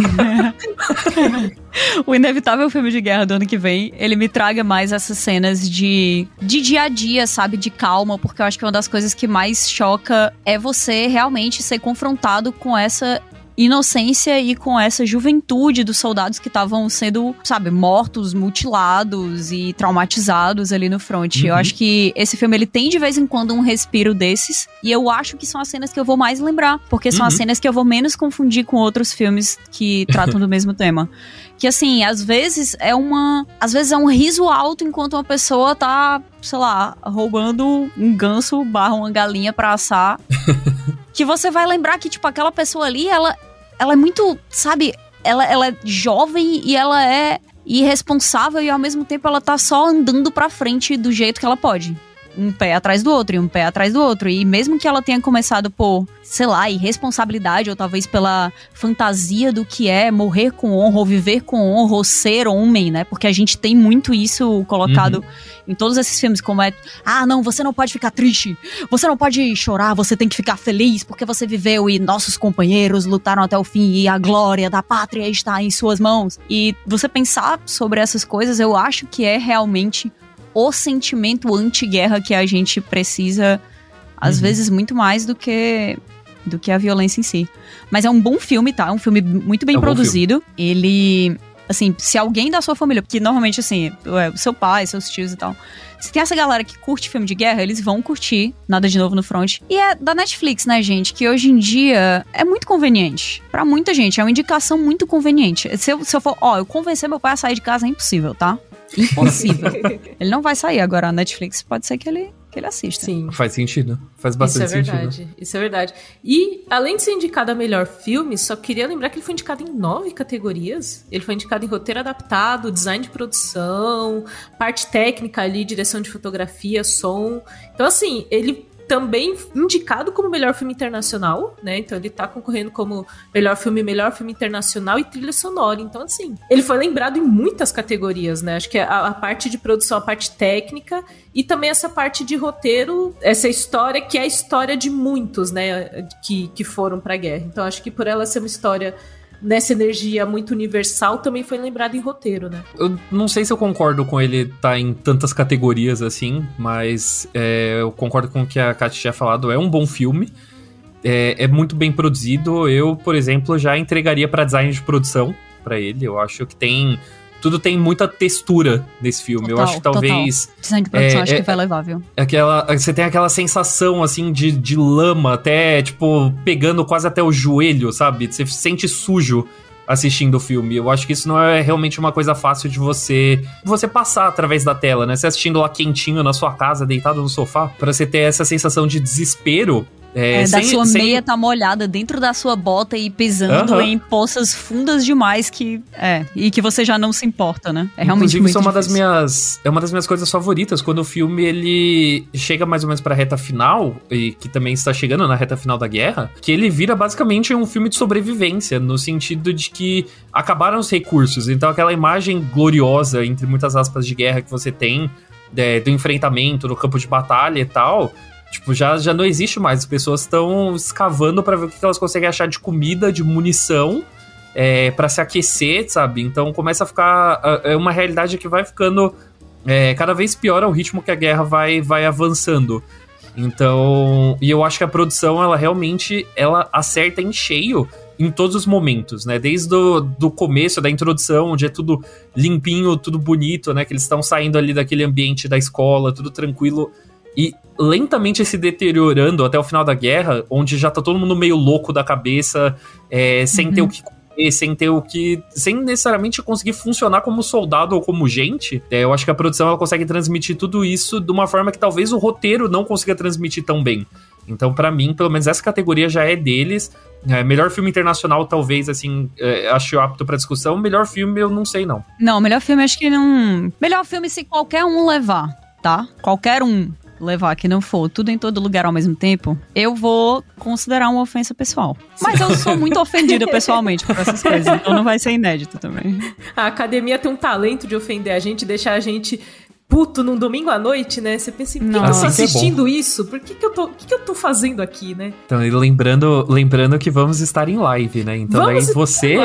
[SPEAKER 3] o inevitável filme de guerra do ano que vem, ele me traga mais essas cenas de, de dia a dia, sabe? De calma, porque eu acho que uma das coisas que mais choca é você realmente ser confrontado com essa inocência e com essa juventude dos soldados que estavam sendo, sabe, mortos, mutilados e traumatizados ali no front. Uhum. Eu acho que esse filme ele tem de vez em quando um respiro desses e eu acho que são as cenas que eu vou mais lembrar, porque são uhum. as cenas que eu vou menos confundir com outros filmes que tratam do mesmo tema. Que assim, às vezes é uma, às vezes é um riso alto enquanto uma pessoa tá, sei lá, roubando um ganso barra uma galinha para assar. que você vai lembrar que tipo aquela pessoa ali, ela ela é muito, sabe, ela, ela é jovem e ela é irresponsável e ao mesmo tempo ela tá só andando pra frente do jeito que ela pode um pé atrás do outro e um pé atrás do outro. E mesmo que ela tenha começado por, sei lá, irresponsabilidade ou talvez pela fantasia do que é morrer com honra ou viver com honra ou ser homem, né? Porque a gente tem muito isso colocado uhum. em todos esses filmes, como é, ah, não, você não pode ficar triste, você não pode chorar, você tem que ficar feliz porque você viveu e nossos companheiros lutaram até o fim e a glória da pátria está em suas mãos. E você pensar sobre essas coisas, eu acho que é realmente o sentimento anti-guerra que a gente precisa, às uhum. vezes, muito mais do que do que a violência em si. Mas é um bom filme, tá? É um filme muito bem é um produzido. Ele. Assim, se alguém da sua família, porque normalmente, assim, o seu pai, seus tios e tal. Se tem essa galera que curte filme de guerra, eles vão curtir Nada de Novo no Front. E é da Netflix, né, gente? Que hoje em dia é muito conveniente. para muita gente, é uma indicação muito conveniente. Se eu, se eu for, ó, eu convencer meu pai a sair de casa é impossível, tá? Impossível. ele não vai sair agora. A Netflix pode ser que ele, que ele assista.
[SPEAKER 2] Sim. Faz sentido. Faz bastante
[SPEAKER 1] Isso é
[SPEAKER 2] verdade.
[SPEAKER 1] Sentido. Isso é verdade. E, além de ser indicado a melhor filme, só queria lembrar que ele foi indicado em nove categorias. Ele foi indicado em roteiro adaptado, design de produção, parte técnica ali, direção de fotografia, som. Então, assim, ele também indicado como melhor filme internacional, né? Então ele tá concorrendo como melhor filme, melhor filme internacional e trilha sonora. Então, assim, ele foi lembrado em muitas categorias, né? Acho que a, a parte de produção, a parte técnica e também essa parte de roteiro, essa história que é a história de muitos, né? Que, que foram pra guerra. Então, acho que por ela ser uma história nessa energia muito universal, também foi lembrado em roteiro, né?
[SPEAKER 2] Eu não sei se eu concordo com ele estar tá em tantas categorias assim, mas é, eu concordo com o que a Kat tinha falado. É um bom filme. É, é muito bem produzido. Eu, por exemplo, já entregaria para design de produção para ele. Eu acho que tem tudo tem muita textura nesse filme. Total, eu acho que talvez.
[SPEAKER 3] Total. Design de produção é, acho é, que vai levar, viu?
[SPEAKER 2] Aquela, você tem aquela sensação, assim, de, de lama, até, tipo, pegando quase até o joelho, sabe? Você se sente sujo assistindo o filme. Eu acho que isso não é realmente uma coisa fácil de você você passar através da tela, né? Você assistindo lá quentinho na sua casa, deitado no sofá, para você ter essa sensação de desespero
[SPEAKER 3] é, é, sem, da sua sem... meia tá molhada dentro da sua bota e pisando uhum. em poças fundas demais que é e que você já não se importa, né?
[SPEAKER 2] É realmente Inclusive, muito isso é uma das minhas é uma das minhas coisas favoritas quando o filme ele chega mais ou menos para reta final e que também está chegando na reta final da guerra, que ele vira basicamente um filme de sobrevivência no sentido de que acabaram os recursos, então aquela imagem gloriosa entre muitas aspas de guerra que você tem é, do enfrentamento no campo de batalha e tal, Tipo, já, já não existe mais. As pessoas estão escavando para ver o que elas conseguem achar de comida, de munição, é, para se aquecer, sabe? Então começa a ficar. É uma realidade que vai ficando é, cada vez pior ao ritmo que a guerra vai, vai avançando. Então, e eu acho que a produção, ela realmente ela acerta em cheio em todos os momentos, né? Desde o do começo, da introdução, onde é tudo limpinho, tudo bonito, né? Que eles estão saindo ali daquele ambiente da escola, tudo tranquilo e lentamente se deteriorando até o final da guerra, onde já tá todo mundo meio louco da cabeça, é, sem uhum. ter o que comer, sem ter o que. sem necessariamente conseguir funcionar como soldado ou como gente. É, eu acho que a produção ela consegue transmitir tudo isso de uma forma que talvez o roteiro não consiga transmitir tão bem. Então, para mim, pelo menos essa categoria já é deles. É, melhor filme internacional, talvez, assim, é, acho apto para discussão. Melhor filme, eu não sei, não.
[SPEAKER 3] Não, melhor filme, acho que não. Melhor filme se qualquer um levar, tá? Qualquer um levar que não for tudo em todo lugar ao mesmo tempo, eu vou considerar uma ofensa pessoal. Mas eu sou muito ofendida pessoalmente por essas coisas, então não vai ser inédito também.
[SPEAKER 1] A academia tem um talento de ofender a gente, deixar a gente puto num domingo à noite, né? Você pensa, por que, eu tô assim é assistindo é isso? Por que, que, eu tô, que, que eu tô fazendo aqui, né?
[SPEAKER 2] Então, e lembrando, lembrando que vamos estar em live, né? Então, vamos daí você,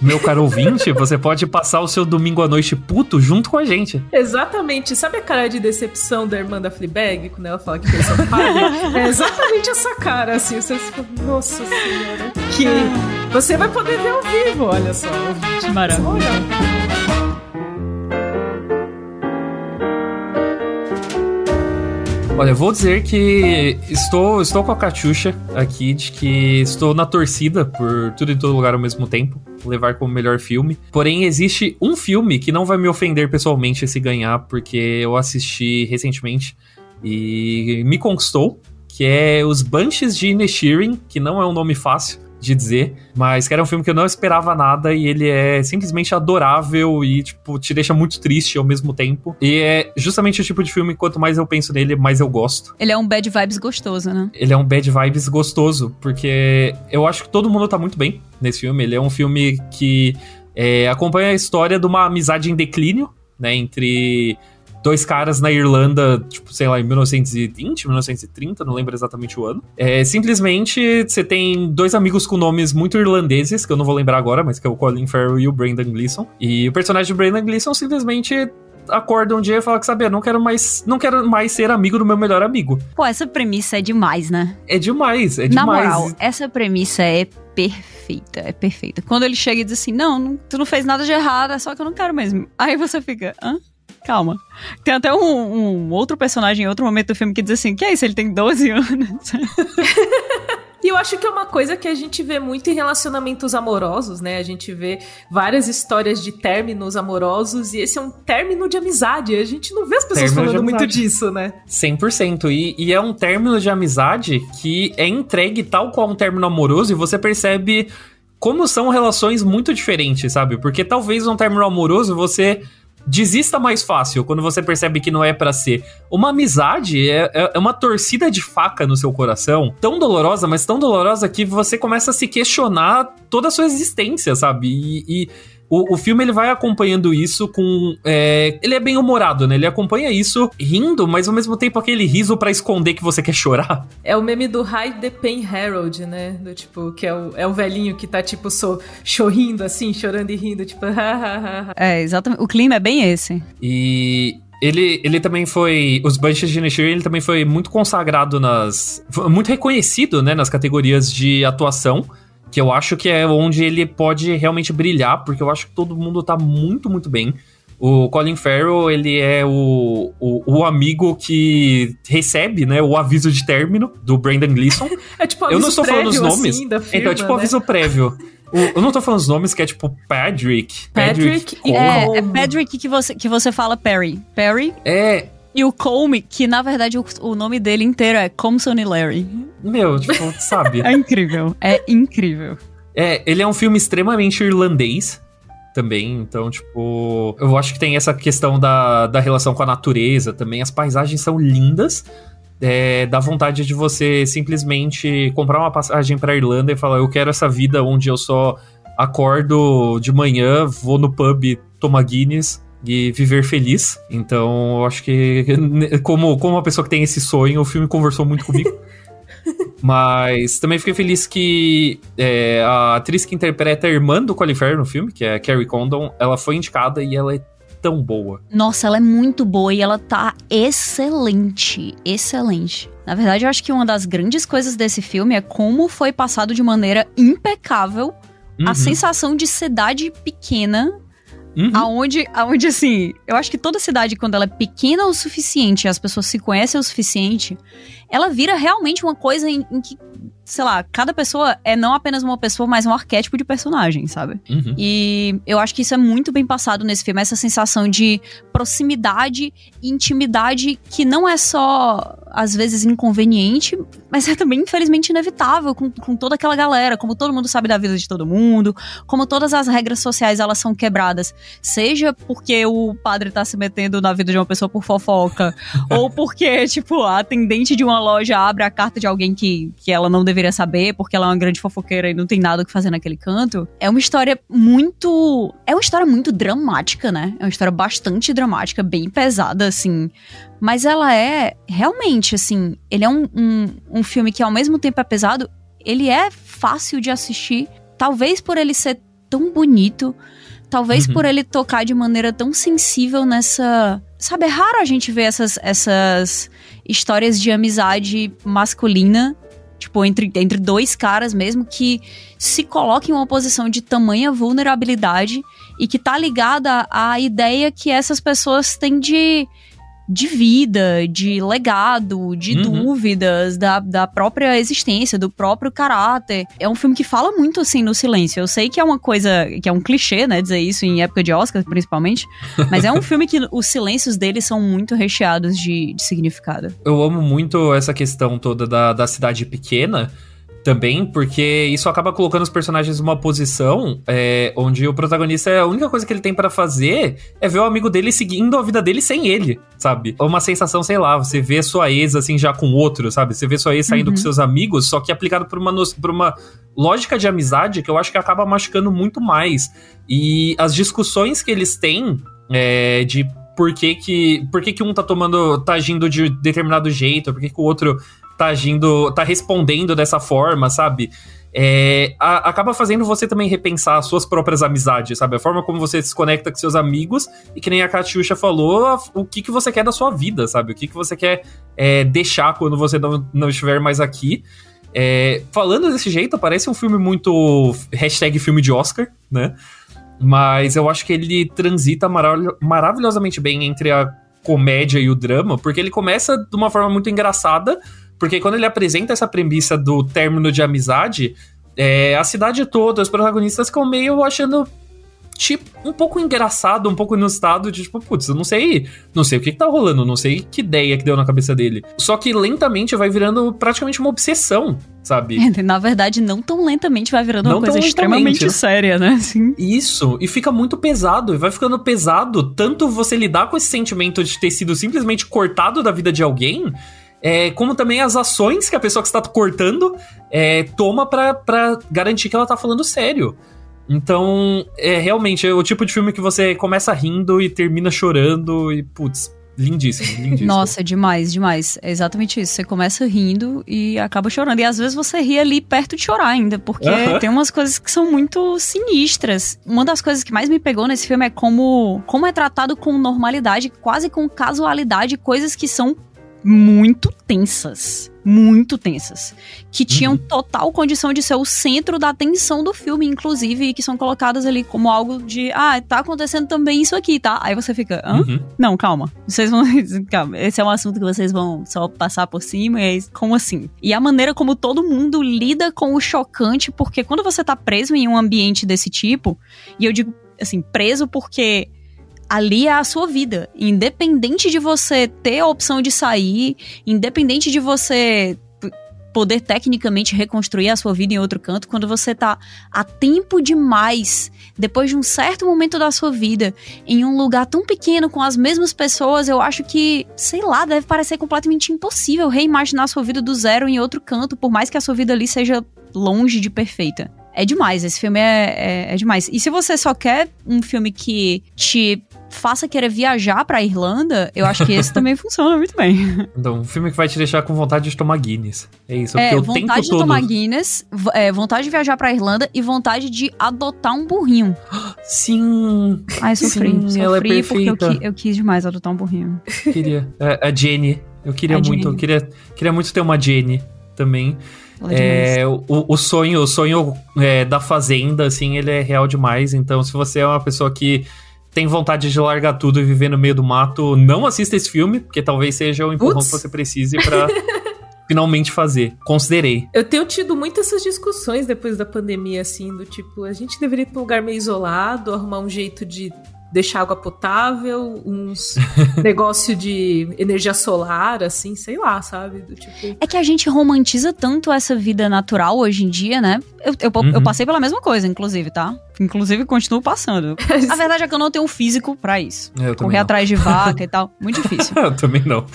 [SPEAKER 2] meu caro ouvinte, você pode passar o seu domingo à noite puto junto com a gente.
[SPEAKER 1] Exatamente. Sabe a cara de decepção da irmã da Fleabag, quando ela fala que fez São é exatamente essa cara, assim. Você fica, nossa senhora, que... Você vai poder ver ao vivo, olha só.
[SPEAKER 3] Maravilha.
[SPEAKER 2] Olha, vou dizer que estou, estou com a Catiuxa aqui, de que estou na torcida por tudo em todo lugar ao mesmo tempo, levar como melhor filme. Porém, existe um filme que não vai me ofender pessoalmente se ganhar, porque eu assisti recentemente e me conquistou, que é Os Bunches de Inisherin, que não é um nome fácil de dizer, mas que era um filme que eu não esperava nada e ele é simplesmente adorável e, tipo, te deixa muito triste ao mesmo tempo. E é justamente o tipo de filme, quanto mais eu penso nele, mais eu gosto.
[SPEAKER 3] Ele é um bad vibes gostoso, né?
[SPEAKER 2] Ele é um bad vibes gostoso, porque eu acho que todo mundo tá muito bem nesse filme. Ele é um filme que é, acompanha a história de uma amizade em declínio, né, entre dois caras na Irlanda, tipo, sei lá, em 1920, 1930, não lembro exatamente o ano. É, simplesmente, você tem dois amigos com nomes muito irlandeses, que eu não vou lembrar agora, mas que é o Colin Farrell e o Brendan Gleeson. E o personagem do Brendan Gleeson simplesmente acorda um dia e fala que, sabe, não quero mais, não quero mais ser amigo do meu melhor amigo.
[SPEAKER 3] Pô, essa premissa é demais, né?
[SPEAKER 2] É demais, é demais.
[SPEAKER 3] Na moral, essa premissa é perfeita, é perfeita. Quando ele chega e diz assim, não, não, tu não fez nada de errado, é só que eu não quero mesmo. Aí você fica, hã? Calma. Tem até um, um, outro personagem em outro momento do filme que diz assim: que é isso? Ele tem 12 anos.
[SPEAKER 1] E eu acho que é uma coisa que a gente vê muito em relacionamentos amorosos, né? A gente vê várias histórias de términos amorosos e esse é um término de amizade. A gente não vê as pessoas término falando muito disso, né?
[SPEAKER 2] 100%. E, e é um término de amizade que é entregue tal qual um término amoroso e você percebe como são relações muito diferentes, sabe? Porque talvez um término amoroso você desista mais fácil quando você percebe que não é para ser. Uma amizade é, é, é, uma torcida de faca no seu coração, tão dolorosa, mas tão dolorosa que você começa a se questionar toda a sua existência, sabe? E, e o, o filme ele vai acompanhando isso com. É, ele é bem humorado, né? Ele acompanha isso rindo, mas ao mesmo tempo aquele riso para esconder que você quer chorar.
[SPEAKER 1] É o meme do High the Pain Harold, né? Do tipo, que é o, é o velhinho que tá tipo so, chorrindo assim, chorando e rindo, tipo.
[SPEAKER 3] é, exatamente. O clima é bem esse.
[SPEAKER 2] E ele, ele também foi. Os Banshees de Inisherin, ele também foi muito consagrado nas. Muito reconhecido, né? Nas categorias de atuação que eu acho que é onde ele pode realmente brilhar, porque eu acho que todo mundo tá muito, muito bem. O Colin Farrell, ele é o, o, o, amigo que recebe, né, o aviso de término do Brandon Gleeson.
[SPEAKER 1] é tipo Eu não estou falando os nomes. Assim, firma,
[SPEAKER 2] então, é tipo né? aviso prévio. O, eu não tô falando os nomes, que é tipo Patrick.
[SPEAKER 3] Patrick. Patrick é, é Patrick que você, que você fala Perry. Perry.
[SPEAKER 2] É,
[SPEAKER 3] e o Colme, que na verdade o, o nome dele inteiro é Comson e Larry.
[SPEAKER 2] Meu, tipo, sabe?
[SPEAKER 3] é incrível. É incrível.
[SPEAKER 2] É, ele é um filme extremamente irlandês também, então, tipo, eu acho que tem essa questão da, da relação com a natureza também. As paisagens são lindas. É, dá vontade de você simplesmente comprar uma passagem pra Irlanda e falar: Eu quero essa vida onde eu só acordo de manhã, vou no pub tomar Guinness e viver feliz. Então, eu acho que, como, como uma pessoa que tem esse sonho, o filme conversou muito comigo. Mas também fiquei feliz que é, a atriz que interpreta a irmã do Farrell no filme, que é a Carrie Condon, ela foi indicada e ela é tão boa.
[SPEAKER 3] Nossa, ela é muito boa e ela tá excelente, excelente. Na verdade, eu acho que uma das grandes coisas desse filme é como foi passado de maneira impecável uhum. a sensação de cidade pequena Uhum. Aonde, aonde, assim, eu acho que toda cidade, quando ela é pequena o suficiente, as pessoas se conhecem o suficiente, ela vira realmente uma coisa em, em que sei lá, cada pessoa é não apenas uma pessoa, mas um arquétipo de personagem, sabe? Uhum. E eu acho que isso é muito bem passado nesse filme, essa sensação de proximidade e intimidade que não é só, às vezes, inconveniente, mas é também, infelizmente, inevitável com, com toda aquela galera, como todo mundo sabe da vida de todo mundo, como todas as regras sociais elas são quebradas, seja porque o padre tá se metendo na vida de uma pessoa por fofoca, ou porque, tipo, a atendente de uma loja abre a carta de alguém que, que ela não deveria deveria saber, porque ela é uma grande fofoqueira e não tem nada o que fazer naquele canto. É uma história muito. É uma história muito dramática, né? É uma história bastante dramática, bem pesada, assim. Mas ela é realmente, assim. Ele é um, um, um filme que, ao mesmo tempo, é pesado. Ele é fácil de assistir. Talvez por ele ser tão bonito. Talvez uhum. por ele tocar de maneira tão sensível nessa. Sabe, é raro a gente ver essas, essas histórias de amizade masculina tipo, entre, entre dois caras mesmo, que se colocam em uma posição de tamanha vulnerabilidade e que tá ligada à ideia que essas pessoas têm de de vida, de legado, de uhum. dúvidas, da, da própria existência, do próprio caráter. É um filme que fala muito assim no silêncio. Eu sei que é uma coisa, que é um clichê, né, dizer isso em época de Oscar, principalmente, mas é um filme que os silêncios dele são muito recheados de, de significado.
[SPEAKER 2] Eu amo muito essa questão toda da, da cidade pequena também, porque isso acaba colocando os personagens numa posição é, onde o protagonista, a única coisa que ele tem para fazer é ver o amigo dele seguindo a vida dele sem ele, sabe? É uma sensação, sei lá, você vê sua ex assim já com outro, sabe? Você vê sua ex saindo uhum. com seus amigos, só que aplicado por uma, por uma lógica de amizade que eu acho que acaba machucando muito mais. E as discussões que eles têm é, de por que que, por que que um tá tomando, tá agindo de determinado jeito, por que que o outro tá agindo, tá respondendo dessa forma, sabe? É, a, acaba fazendo você também repensar as suas próprias amizades, sabe? A forma como você se conecta com seus amigos e que nem a Katiusha falou, o que, que você quer da sua vida, sabe? O que, que você quer é, deixar quando você não, não estiver mais aqui. É, falando desse jeito, parece um filme muito hashtag filme de Oscar, né? Mas eu acho que ele transita marav maravilhosamente bem entre a comédia e o drama, porque ele começa de uma forma muito engraçada, porque quando ele apresenta essa premissa do término de amizade, é, a cidade toda, os protagonistas ficam meio achando tipo, um pouco engraçado, um pouco inusitado, de tipo, putz, eu não sei, não sei o que, que tá rolando, não sei que ideia que deu na cabeça dele. Só que lentamente vai virando praticamente uma obsessão, sabe?
[SPEAKER 3] É, na verdade, não tão lentamente vai virando não uma coisa extremamente né? séria, né?
[SPEAKER 2] Assim. Isso, e fica muito pesado, e vai ficando pesado tanto você lidar com esse sentimento de ter sido simplesmente cortado da vida de alguém, é, como também as ações que a pessoa que está cortando é, toma para garantir que ela tá falando sério. Então, é realmente é o tipo de filme que você começa rindo e termina chorando e, putz, lindíssimo, lindíssimo.
[SPEAKER 3] Nossa, demais, demais. É exatamente isso. Você começa rindo e acaba chorando. E às vezes você ri ali perto de chorar ainda, porque uh -huh. tem umas coisas que são muito sinistras. Uma das coisas que mais me pegou nesse filme é como, como é tratado com normalidade, quase com casualidade, coisas que são muito tensas. Muito tensas. Que tinham uhum. total condição de ser o centro da atenção do filme, inclusive, e que são colocadas ali como algo de. Ah, tá acontecendo também isso aqui, tá? Aí você fica. Hã? Uhum. Não, calma. Vocês vão. calma. Esse é um assunto que vocês vão só passar por cima. E como assim? E a maneira como todo mundo lida com o chocante, porque quando você tá preso em um ambiente desse tipo, e eu digo assim, preso porque ali é a sua vida. Independente de você ter a opção de sair, independente de você poder tecnicamente reconstruir a sua vida em outro canto, quando você tá a tempo demais, depois de um certo momento da sua vida, em um lugar tão pequeno com as mesmas pessoas, eu acho que, sei lá, deve parecer completamente impossível reimaginar a sua vida do zero em outro canto, por mais que a sua vida ali seja longe de perfeita. É demais, esse filme é, é, é demais. E se você só quer um filme que te faça querer viajar pra Irlanda, eu acho que esse também funciona muito bem.
[SPEAKER 2] Então, um filme que vai te deixar com vontade de tomar Guinness. É isso. É,
[SPEAKER 3] vontade de todo... tomar Guinness, é, vontade de viajar pra Irlanda e vontade de adotar um burrinho.
[SPEAKER 2] Sim!
[SPEAKER 3] Ai, sofri. Sim, sofri ela é porque eu, eu, quis demais adotar um burrinho.
[SPEAKER 2] Queria. A, a Jenny. Eu queria a muito, Jenny. eu queria, queria muito ter uma Jenny também. É, o, o, sonho, o sonho é, da fazenda, assim, ele é real demais. Então, se você é uma pessoa que tem vontade de largar tudo e viver no meio do mato, não assista esse filme, porque talvez seja o empurrão que você precise para finalmente fazer. Considerei.
[SPEAKER 1] Eu tenho tido muitas essas discussões depois da pandemia, assim, do tipo, a gente deveria ir pra um lugar meio isolado, arrumar um jeito de deixar água potável, uns negócio de energia solar, assim, sei lá, sabe? Do tipo...
[SPEAKER 3] É que a gente romantiza tanto essa vida natural hoje em dia, né? Eu, eu, uhum. eu passei pela mesma coisa, inclusive, tá? Inclusive, continuo passando. a verdade é que eu não tenho um físico para isso. É, eu Correr atrás de vaca e tal. Muito difícil.
[SPEAKER 2] eu também não.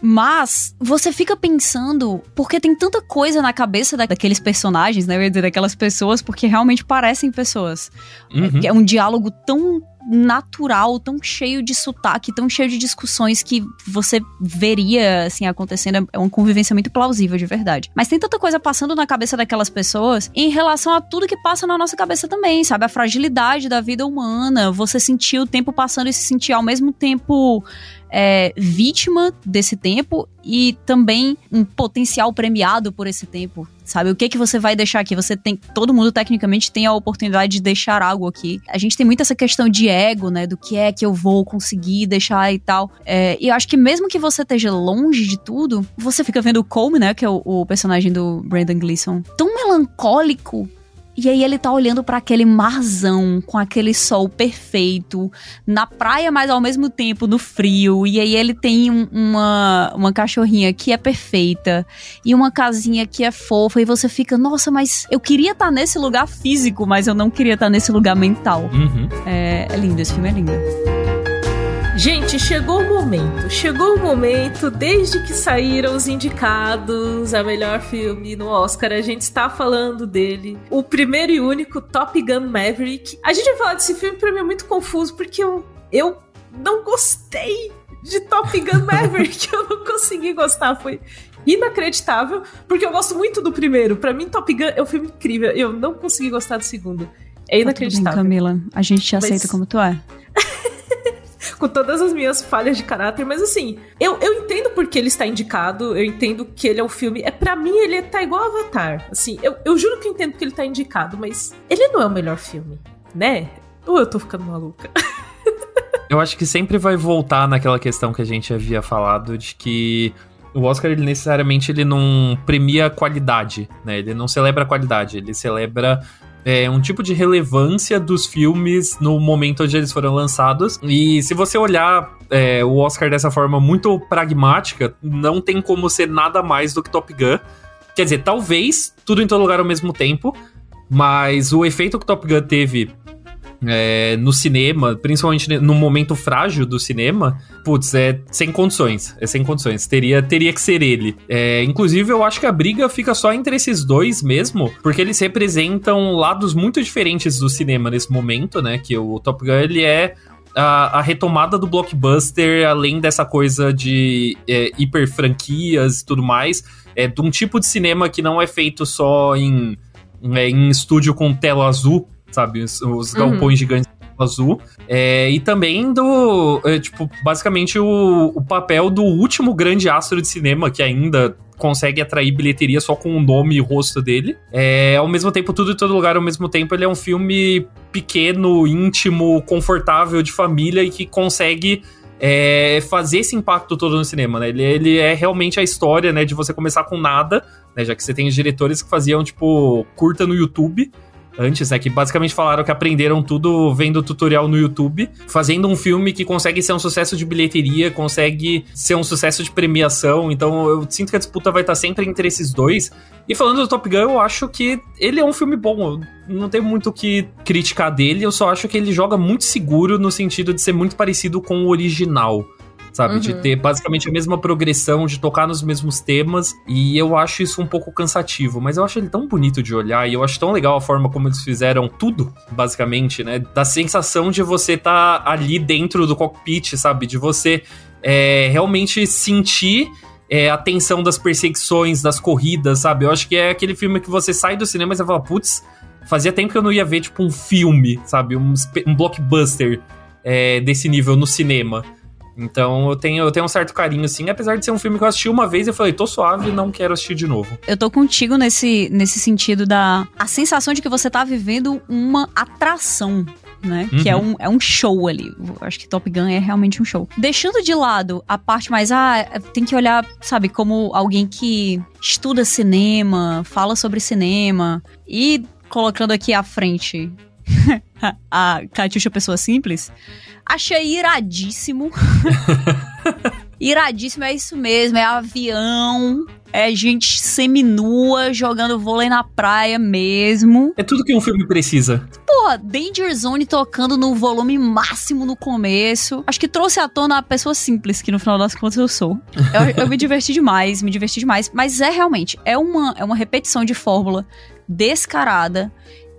[SPEAKER 3] Mas você fica pensando, porque tem tanta coisa na cabeça daqueles personagens, né? Eu ia dizer, daquelas pessoas, porque realmente parecem pessoas. Uhum. É, é um diálogo tão natural, tão cheio de sotaque, tão cheio de discussões que você veria, assim, acontecendo. É uma convivência muito plausível, de verdade. Mas tem tanta coisa passando na cabeça daquelas pessoas em relação a tudo que passa na nossa cabeça também, sabe? A fragilidade da vida humana, você sentir o tempo passando e se sentir ao mesmo tempo é, vítima desse tempo e também um potencial premiado por esse tempo, sabe? O que que você vai deixar aqui? Você tem, todo mundo tecnicamente tem a oportunidade de deixar algo aqui. A gente tem muito essa questão de ego, né? Do que é que eu vou conseguir deixar e tal. É, e eu acho que mesmo que você esteja longe de tudo, você fica vendo o Colm, né? Que é o, o personagem do Brandon Gleeson, tão melancólico e aí ele tá olhando para aquele marzão com aquele sol perfeito, na praia, mas ao mesmo tempo no frio. E aí ele tem um, uma, uma cachorrinha que é perfeita e uma casinha que é fofa. E você fica, nossa, mas eu queria estar tá nesse lugar físico, mas eu não queria estar tá nesse lugar mental. Uhum. É, é lindo, esse filme é lindo.
[SPEAKER 1] Gente, chegou o momento. Chegou o momento, desde que saíram os indicados a melhor filme no Oscar, a gente está falando dele. O primeiro e único Top Gun Maverick. A gente vai falar desse filme, pra mim é muito confuso, porque eu, eu não gostei de Top Gun Maverick. eu não consegui gostar. Foi inacreditável, porque eu gosto muito do primeiro. Para mim, Top Gun é um filme incrível. Eu não consegui gostar do segundo. É inacreditável.
[SPEAKER 3] Tá bem, Camila, a gente te aceita Mas... como tu é.
[SPEAKER 1] com todas as minhas falhas de caráter, mas assim, eu, eu entendo porque ele está indicado, eu entendo que ele é um filme. É para mim, ele tá igual Avatar. Assim, eu, eu juro que eu entendo que ele tá indicado, mas ele não é o melhor filme, né? Ou eu tô ficando maluca?
[SPEAKER 2] eu acho que sempre vai voltar naquela questão que a gente havia falado de que o Oscar ele necessariamente ele não premia qualidade, né? Ele não celebra a qualidade, ele celebra é, um tipo de relevância dos filmes no momento onde eles foram lançados. E se você olhar é, o Oscar dessa forma muito pragmática, não tem como ser nada mais do que Top Gun. Quer dizer, talvez tudo em todo lugar ao mesmo tempo, mas o efeito que Top Gun teve é, no cinema, principalmente no momento frágil do cinema, putz, é sem condições. É sem condições. Teria, teria que ser ele. É, inclusive, eu acho que a briga fica só entre esses dois mesmo, porque eles representam lados muito diferentes do cinema nesse momento, né? Que o Top Gun, ele é a, a, retomada do blockbuster, além dessa coisa de é, hiper franquias e tudo mais, é de um tipo de cinema que não é feito só em, é, em estúdio com tela azul, sabe? Os, os uhum. galpões gigantes azul. É, e também do. É, tipo, basicamente o, o papel do último grande astro de cinema que ainda consegue atrair bilheteria só com o nome e o rosto dele. É, ao mesmo tempo, tudo em todo lugar, ao mesmo tempo, ele é um filme pequeno, íntimo, confortável, de família e que consegue. É, fazer esse impacto todo no cinema, né? Ele, ele é realmente a história, né, de você começar com nada, né? Já que você tem diretores que faziam, tipo, curta no YouTube antes, né? Que basicamente falaram que aprenderam tudo vendo tutorial no YouTube, fazendo um filme que consegue ser um sucesso de bilheteria, consegue ser um sucesso de premiação. Então eu sinto que a disputa vai estar sempre entre esses dois. E falando do Top Gun, eu acho que ele é um filme bom. Eu não tenho muito o que criticar dele, eu só acho que ele joga muito seguro no sentido de ser muito parecido com o original sabe? Uhum. De ter basicamente a mesma progressão, de tocar nos mesmos temas. E eu acho isso um pouco cansativo, mas eu acho ele tão bonito de olhar e eu acho tão legal a forma como eles fizeram tudo, basicamente, né? Da sensação de você estar tá ali dentro do cockpit, sabe? De você é, realmente sentir. É, a tensão das perseguições, das corridas, sabe? Eu acho que é aquele filme que você sai do cinema e você fala, putz, fazia tempo que eu não ia ver, tipo, um filme, sabe? Um, um blockbuster é, desse nível no cinema. Então eu tenho, eu tenho um certo carinho, assim, apesar de ser um filme que eu assisti uma vez e falei, tô suave, não quero assistir de novo.
[SPEAKER 3] Eu tô contigo nesse, nesse sentido da a sensação de que você tá vivendo uma atração. Né? Uhum. Que é um, é um show ali. Eu acho que Top Gun é realmente um show. Deixando de lado a parte mais, ah, tem que olhar, sabe, como alguém que estuda cinema, fala sobre cinema, e colocando aqui à frente a Catiuxa Pessoa Simples, Achei iradíssimo. iradíssimo, é isso mesmo. É avião, é gente seminua jogando vôlei na praia mesmo.
[SPEAKER 2] É tudo que um filme precisa.
[SPEAKER 3] Porra, Danger Zone tocando no volume máximo no começo. Acho que trouxe à tona a pessoa simples, que no final das contas eu sou. Eu, eu me diverti demais, me diverti demais. Mas é realmente, é uma, é uma repetição de fórmula descarada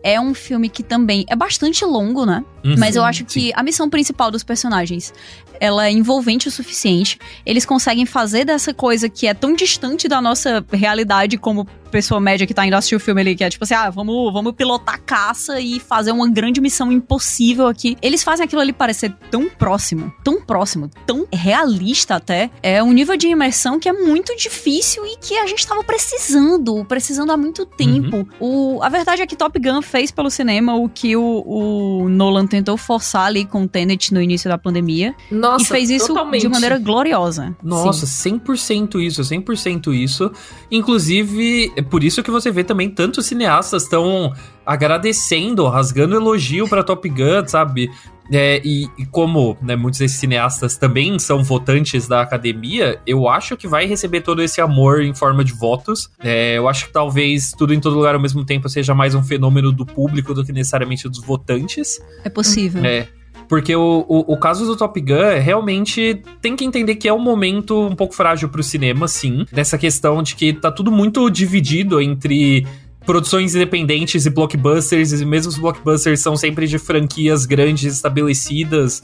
[SPEAKER 3] é um filme que também é bastante longo, né? Uhum, Mas eu acho que sim. a missão principal dos personagens, ela é envolvente o suficiente. Eles conseguem fazer dessa coisa que é tão distante da nossa realidade como pessoa média que tá indo assistir o filme ali, que é tipo assim, ah, vamos, vamos pilotar caça e fazer uma grande missão impossível aqui. Eles fazem aquilo ali parecer tão próximo, tão próximo, tão realista até. É um nível de imersão que é muito difícil e que a gente tava precisando, precisando há muito tempo. Uhum. O, a verdade é que Top Gun fez pelo cinema o que o, o Nolan tentou forçar ali com o Tenet no início da pandemia. Nossa, e fez isso totalmente. de maneira gloriosa.
[SPEAKER 2] Nossa, Sim. 100% isso, 100% isso. Inclusive, por isso que você vê também tantos cineastas estão agradecendo, rasgando elogio para Top Gun, sabe? É, e, e, como né, muitos desses cineastas também são votantes da academia, eu acho que vai receber todo esse amor em forma de votos. É, eu acho que talvez tudo em todo lugar ao mesmo tempo seja mais um fenômeno do público do que necessariamente dos votantes.
[SPEAKER 3] É possível.
[SPEAKER 2] É. Porque o, o, o, caso do Top Gun realmente tem que entender que é um momento um pouco frágil pro cinema, sim. Dessa questão de que tá tudo muito dividido entre produções independentes e blockbusters, e mesmo os blockbusters são sempre de franquias grandes estabelecidas.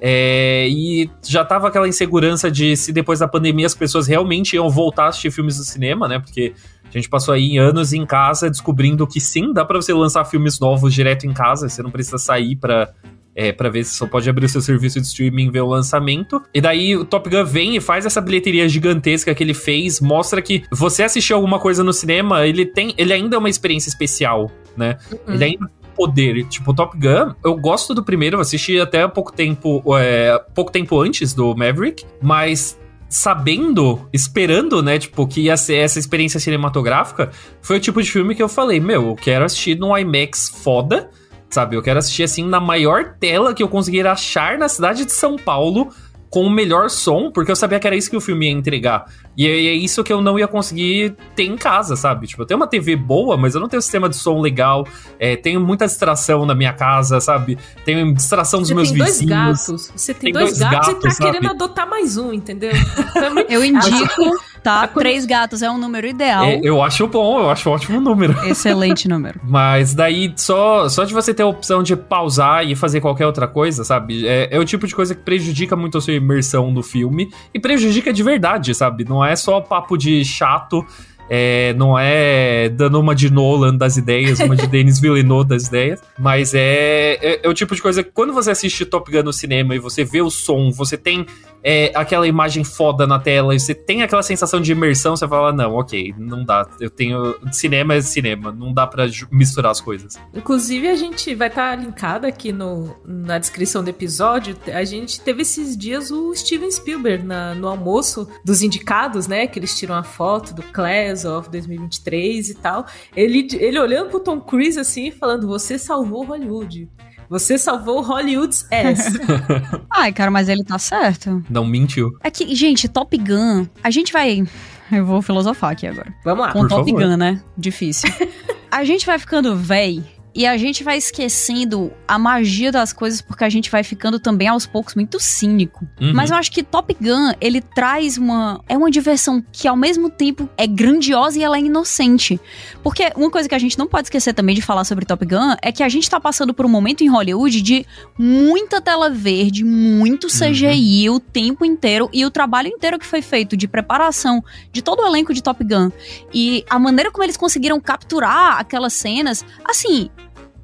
[SPEAKER 2] É, e já tava aquela insegurança de se depois da pandemia as pessoas realmente iam voltar a assistir filmes no cinema, né? Porque a gente passou aí anos em casa descobrindo que sim, dá para você lançar filmes novos direto em casa, você não precisa sair para é, para ver se só pode abrir o seu serviço de streaming e ver o lançamento. E daí o Top Gun vem e faz essa bilheteria gigantesca que ele fez, mostra que você assistiu alguma coisa no cinema, ele tem, ele ainda é uma experiência especial, né? Uhum. Ele ainda poder. Tipo, Top Gun, eu gosto do primeiro, eu assisti até pouco tempo, é, pouco tempo antes do Maverick, mas sabendo, esperando, né, tipo, que ia ser essa experiência cinematográfica, foi o tipo de filme que eu falei, meu, eu quero assistir num IMAX foda, sabe? Eu quero assistir assim na maior tela que eu conseguir achar na cidade de São Paulo com o melhor som, porque eu sabia que era isso que o filme ia entregar. E é, é isso que eu não ia conseguir ter em casa, sabe? Tipo, eu tenho uma TV boa, mas eu não tenho sistema de som legal. É, tenho muita distração na minha casa, sabe? Tenho distração dos
[SPEAKER 1] Você
[SPEAKER 2] meus
[SPEAKER 1] tem dois
[SPEAKER 2] vizinhos.
[SPEAKER 1] gatos. Você tem,
[SPEAKER 2] Tem
[SPEAKER 1] dois,
[SPEAKER 2] dois
[SPEAKER 1] gatos, e
[SPEAKER 2] gatos,
[SPEAKER 1] tá
[SPEAKER 2] sabe?
[SPEAKER 1] querendo adotar mais um, entendeu? Então é
[SPEAKER 3] Eu indico, tá?
[SPEAKER 1] A coisa-
[SPEAKER 3] Três gatos é um número ideal.
[SPEAKER 2] É, eu acho bom, eu acho um ótimo número.
[SPEAKER 3] Excelente número.
[SPEAKER 2] Mas daí, só, só de você ter a opção de pausar e fazer qualquer outra coisa, sabe? É, é o tipo de coisa que prejudica muito a sua imersão no filme. E prejudica de verdade, sabe? Não é só papo de chato. é, não é dando uma de Nolan das ideias, uma de Denis Villeneuve das ideias, mas é, é, é o tipo de coisa que quando você assiste Top Gun no cinema e você vê o som, você tem é, aquela imagem foda na tela e você tem aquela sensação de imersão, você fala, não, ok, não dá, eu tenho... Cinema é cinema, não dá ju- misturar as coisas.
[SPEAKER 1] Inclusive, a gente vai estar linkado aqui no, na descrição do episódio. A gente teve esses dias o Steven Spielberg na- no almoço dos indicados, né? Que eles tiram a foto do Class of 2023 e tal. Ele, ele olhando pro Tom Cruise assim falando: Você salvou Hollywood. Você salvou Hollywood's ass.
[SPEAKER 3] Ai, cara, mas ele tá certo.
[SPEAKER 2] Não mentiu.
[SPEAKER 3] É que, gente, Top Gun, a gente vai. Eu vou filosofar aqui agora.
[SPEAKER 1] Vamos lá.
[SPEAKER 3] Com
[SPEAKER 2] por
[SPEAKER 3] Top
[SPEAKER 2] favor.
[SPEAKER 3] Gun, né? Difícil. a gente vai ficando véi e a gente vai esquecendo a magia das coisas porque a gente vai ficando também aos poucos muito cínico.
[SPEAKER 2] Uhum.
[SPEAKER 3] Mas eu acho que Top Gun, ele traz uma. É uma diversão que ao mesmo tempo é grandiosa e ela é inocente. Porque uma coisa que a gente não pode esquecer também de falar sobre Top Gun é que a gente tá passando por um momento em Hollywood de muita tela verde, muito CGI o tempo inteiro e o trabalho inteiro que foi feito de preparação de todo o elenco de Top Gun. E a maneira como eles conseguiram capturar aquelas cenas, assim.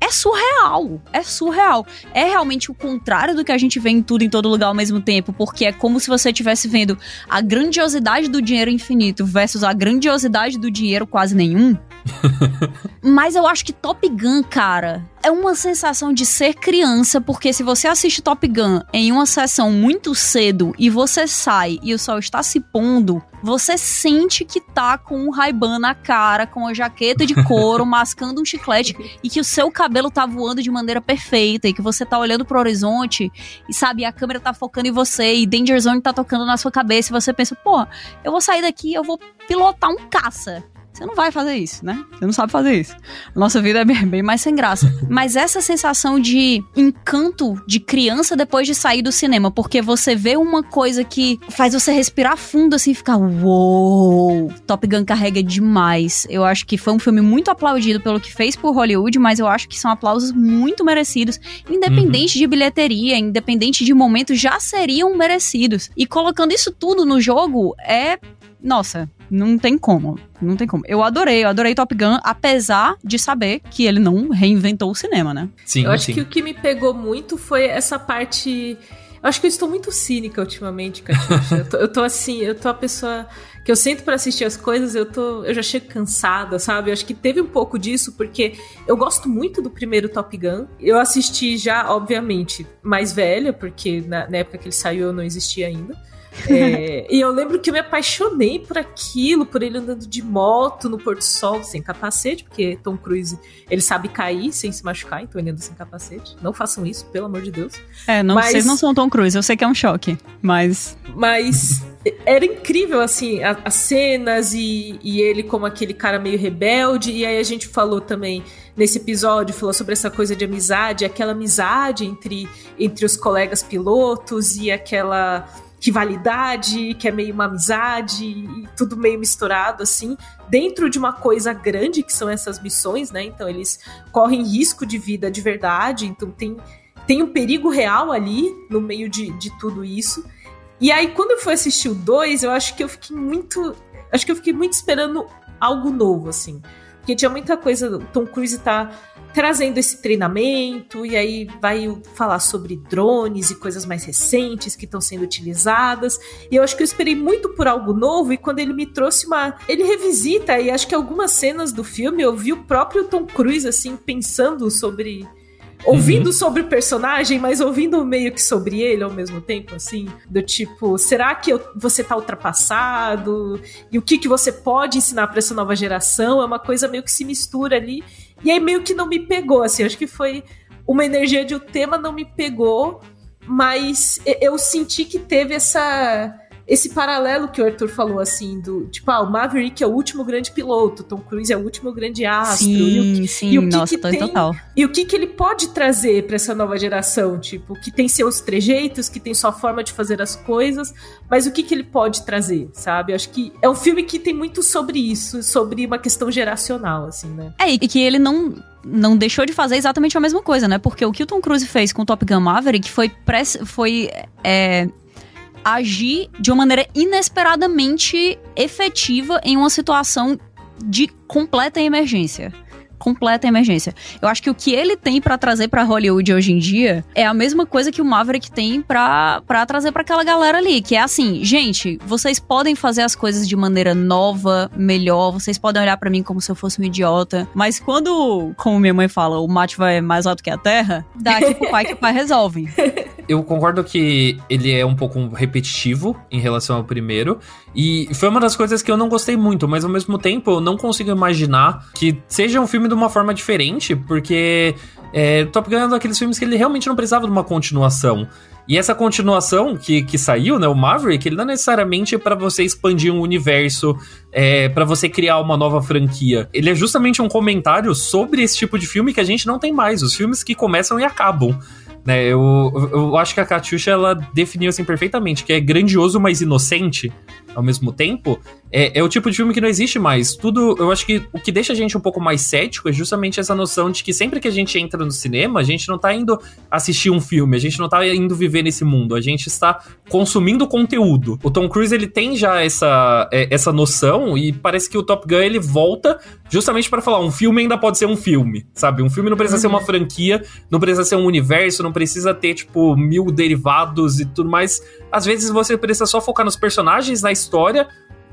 [SPEAKER 3] É surreal, é surreal. É realmente o contrário do que a gente vê em tudo em todo lugar ao mesmo tempo, porque é como se você estivesse vendo a grandiosidade do dinheiro infinito versus a grandiosidade do dinheiro quase nenhum. Mas eu acho que Top Gun, cara, é uma sensação de ser criança, porque se você assiste Top Gun em uma sessão muito cedo e você sai e o sol está se pondo, você sente que tá com um Ray-Ban na cara, com a jaqueta de couro, mascando um chiclete e que o seu cabelo tá voando de maneira perfeita e que você tá olhando pro horizonte e sabe, a câmera tá focando em você e Danger Zone tá tocando na sua cabeça e você pensa, pô, eu vou sair daqui, eu vou pilotar um caça. Você não vai fazer isso, né? Você não sabe fazer isso. A nossa vida é bem bem mais sem graça. Mas essa sensação de encanto de criança depois de sair do cinema, porque você vê uma coisa que faz você respirar fundo assim e ficar, uou, Top Gun carrega demais. Eu acho que foi um filme muito aplaudido pelo que fez por Hollywood, mas eu acho que são aplausos muito merecidos, independente de bilheteria, independente de momento, já seriam merecidos. E colocando isso tudo no jogo é nossa, não tem como. Não tem como. Eu adorei, eu adorei Top Gun, apesar de saber que ele não reinventou o cinema, né?
[SPEAKER 2] Sim,
[SPEAKER 1] Eu acho
[SPEAKER 2] sim.
[SPEAKER 1] que o que me pegou muito foi essa parte. Eu acho que eu estou muito cínica ultimamente, Catiuxa. eu, tô, eu tô assim, eu tô a pessoa que eu sento pra assistir as coisas, eu tô, eu já chego cansada, sabe? Eu acho que teve um pouco disso porque eu gosto muito do primeiro Top Gun. Eu assisti já, obviamente, mais velha, porque na, na época que ele saiu eu não existia ainda. É, e eu lembro que eu me apaixonei por aquilo, por ele andando de moto no Porto Sol, sem capacete, porque Tom Cruise ele sabe cair sem se machucar, então ele anda sem capacete. Não façam isso, pelo amor de Deus.
[SPEAKER 3] É, não,
[SPEAKER 1] Mas-
[SPEAKER 3] vocês não são Tom Cruise, eu sei que é um choque, mas
[SPEAKER 1] Mas era incrível, assim, a- as cenas e, e ele como aquele cara meio rebelde. E aí a gente falou também nesse episódio, falou sobre essa coisa de amizade, aquela amizade entre, entre os colegas pilotos e aquela rivalidade, que é meio uma amizade, e tudo meio misturado, assim, dentro de uma coisa grande que são essas missões, né? Então eles correm risco de vida de verdade, então tem, tem um perigo real ali no meio de, de tudo isso. E aí, quando eu fui assistir o 2, eu acho que eu fiquei muito. Acho que eu fiquei muito esperando algo novo, assim. Porque tinha muita coisa. Tom Cruise tá trazendo esse treinamento, e aí vai falar sobre drones e coisas mais recentes que estão sendo utilizadas. E eu acho que eu esperei muito por algo novo, e quando ele me trouxe uma. Ele revisita, e acho que algumas cenas do filme eu vi o próprio Tom Cruise, assim, pensando sobre ouvindo uhum. sobre o personagem, mas ouvindo meio que sobre ele ao mesmo tempo, assim, do tipo, será que eu, você tá ultrapassado? E o que que você pode ensinar para essa nova geração? É uma coisa meio que se mistura ali. E aí meio que não me pegou, assim, acho que foi uma energia de o tema não me pegou, mas eu senti que teve essa esse paralelo que o Arthur falou, assim, do tipo, ah, o Maverick é o último grande piloto, Tom Cruise é o último grande astro.
[SPEAKER 3] Sim, e o, sim, e o que nossa, que tem, total.
[SPEAKER 1] E o que, que ele pode trazer para essa nova geração? Tipo, que tem seus trejeitos, que tem sua forma de fazer as coisas, mas o que, que ele pode trazer, sabe? Eu acho que é um filme que tem muito sobre isso, sobre uma questão geracional, assim, né?
[SPEAKER 3] É, e que ele não não deixou de fazer exatamente a mesma coisa, né? Porque o que o Tom Cruise fez com o Top Gun Maverick foi, press, foi é, agir de uma maneira inesperadamente efetiva em uma situação de completa emergência completa emergência. Eu acho que o que ele tem para trazer para Hollywood hoje em dia é a mesma coisa que o Maverick tem para trazer para aquela galera ali, que é assim, gente, vocês podem fazer as coisas de maneira nova, melhor, vocês podem olhar para mim como se eu fosse um idiota, mas quando, como minha mãe fala, o mate vai mais alto que a terra, dá aqui pro pai que o pai resolve.
[SPEAKER 2] Eu concordo que ele é um pouco repetitivo em relação ao primeiro, e foi uma das coisas que eu não gostei muito, mas ao mesmo tempo eu não consigo imaginar que seja um filme de uma forma diferente, porque é, Top Gun é um daqueles filmes que ele realmente não precisava de uma continuação. E essa continuação que, que saiu, né, o Maverick, ele não é necessariamente para você expandir um universo, é, para você criar uma nova franquia. Ele é justamente um comentário sobre esse tipo de filme que a gente não tem mais, os filmes que começam e acabam. Né, eu, eu acho que a Katyusha ela definiu assim perfeitamente, que é grandioso, mas inocente ao mesmo tempo, é, é, o tipo de filme que não existe mais. Tudo, eu acho que o que deixa a gente um pouco mais cético é justamente essa noção de que sempre que a gente entra no cinema, a gente não tá indo assistir um filme, a gente não tá indo viver nesse mundo, a gente está consumindo conteúdo. O Tom Cruise ele tem já essa, é, essa noção e parece que o Top Gun ele volta justamente para falar, um filme ainda pode ser um filme, sabe? Um filme não precisa uhum. ser uma uhum. franquia, não precisa ser um universo, não precisa ter tipo mil derivados e tudo mais. Às vezes você precisa só focar nos personagens, na história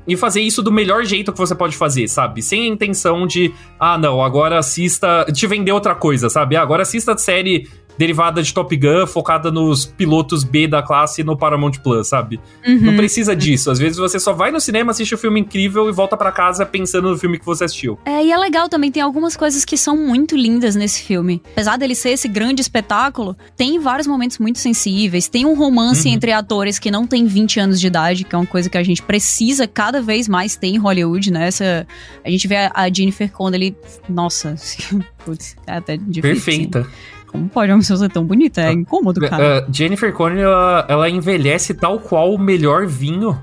[SPEAKER 2] e fazer isso do melhor jeito que você pode fazer, sabe? Sem a intenção de, ah, não, agora assista, te vender outra coisa, sabe? Ah, agora assista a série derivada de Top Gun, focada nos pilotos B da classe no Paramount Plus, sabe? Uhum. Não precisa disso. Às vezes você só vai no cinema, assiste o um filme incrível e volta para casa pensando no filme que você assistiu.
[SPEAKER 3] É, e é legal também, tem algumas coisas que são muito lindas nesse filme. Apesar dele ser esse grande espetáculo, tem vários momentos muito sensíveis. Tem um romance uhum. entre atores que não tem 20 anos de idade, que é uma coisa que a gente precisa cada vez mais ter em Hollywood, né? Essa, a gente vê a Jennifer Connelly, nossa, putz, é até difícil.
[SPEAKER 2] Perfeita.
[SPEAKER 3] Assim. Como pode uma pessoa ser tão bonita? É ah, incômodo, cara.
[SPEAKER 2] Uh, Jennifer Connelly, ela, ela envelhece tal qual o melhor vinho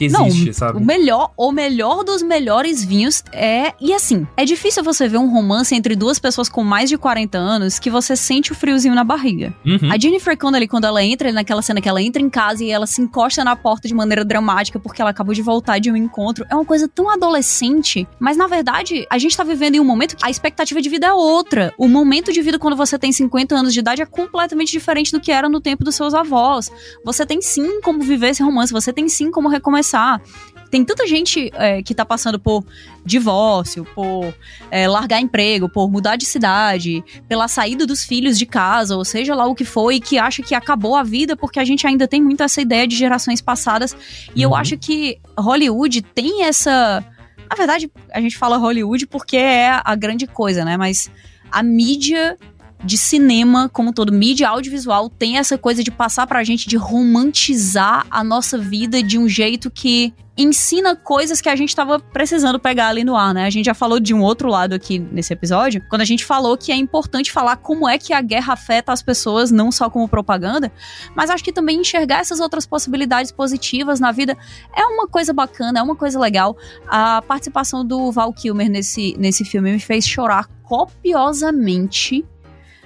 [SPEAKER 2] que existe,
[SPEAKER 3] não,
[SPEAKER 2] sabe?
[SPEAKER 3] O melhor, o melhor dos melhores vinhos é. E assim, é difícil você ver um romance entre duas pessoas com mais de 40 anos que você sente o friozinho na barriga. Uhum. A Jennifer Connelly, quando ela entra naquela cena que ela entra em casa e ela se encosta na porta de maneira dramática porque ela acabou de voltar de um encontro, é uma coisa tão adolescente. Mas na verdade, a gente tá vivendo em um momento que a expectativa de vida é outra. O momento de vida quando você tem 50 anos de idade é completamente diferente do que era no tempo dos seus avós. Você tem sim como viver esse romance, você tem sim como recomeçar pensar. Tem tanta gente é, que tá passando por divórcio, por é, largar emprego, por mudar de cidade, pela saída dos filhos de casa, ou seja lá o que foi, que acha que acabou a vida porque a gente ainda tem muito essa ideia de gerações passadas. E uhum. eu acho que Hollywood tem essa. Na verdade, a gente fala Hollywood porque é a grande coisa, né? Mas a mídia de cinema, como todo mídia audiovisual, tem essa coisa de passar pra gente, de romantizar a nossa vida de um jeito que ensina coisas que a gente tava precisando pegar ali no ar, né? A gente já falou de um outro lado aqui nesse episódio, quando a gente falou que é importante falar como é que a guerra afeta as pessoas, não só como propaganda, mas acho que também enxergar essas outras possibilidades positivas na vida é uma coisa bacana, é uma coisa legal. A participação do Val Kilmer nesse, nesse filme me fez chorar copiosamente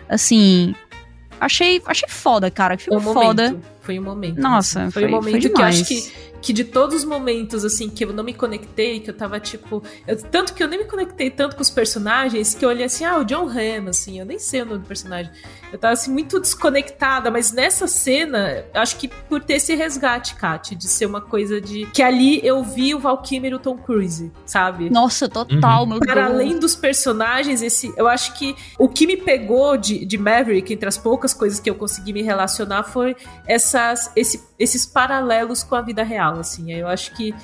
[SPEAKER 3] assim, achei, achei foda, cara. Filme foda.
[SPEAKER 1] Foi um momento.
[SPEAKER 3] Nossa,
[SPEAKER 1] foi,
[SPEAKER 3] foi,
[SPEAKER 1] um momento
[SPEAKER 3] foi
[SPEAKER 1] que eu acho que, que de todos os momentos, assim, que eu não me conectei, que eu tava tipo. eu- tanto que eu nem me conectei tanto com os personagens que eu olhei assim, ah, o John Hamm, assim, eu nem sei o nome do personagem. Eu tava assim, muito desconectada, mas nessa cena, eu acho que por ter esse resgate, Kat, de ser uma coisa de. Que ali eu vi o Val Kilmer e o Tom Cruise, sabe?
[SPEAKER 3] Nossa, total, meu
[SPEAKER 1] Para
[SPEAKER 3] Deus.
[SPEAKER 1] além dos personagens, esse, eu acho que o que me pegou de, de Maverick, entre as poucas coisas que eu consegui me relacionar, foi essas, esse- esses paralelos com a vida real, assim. Eu acho que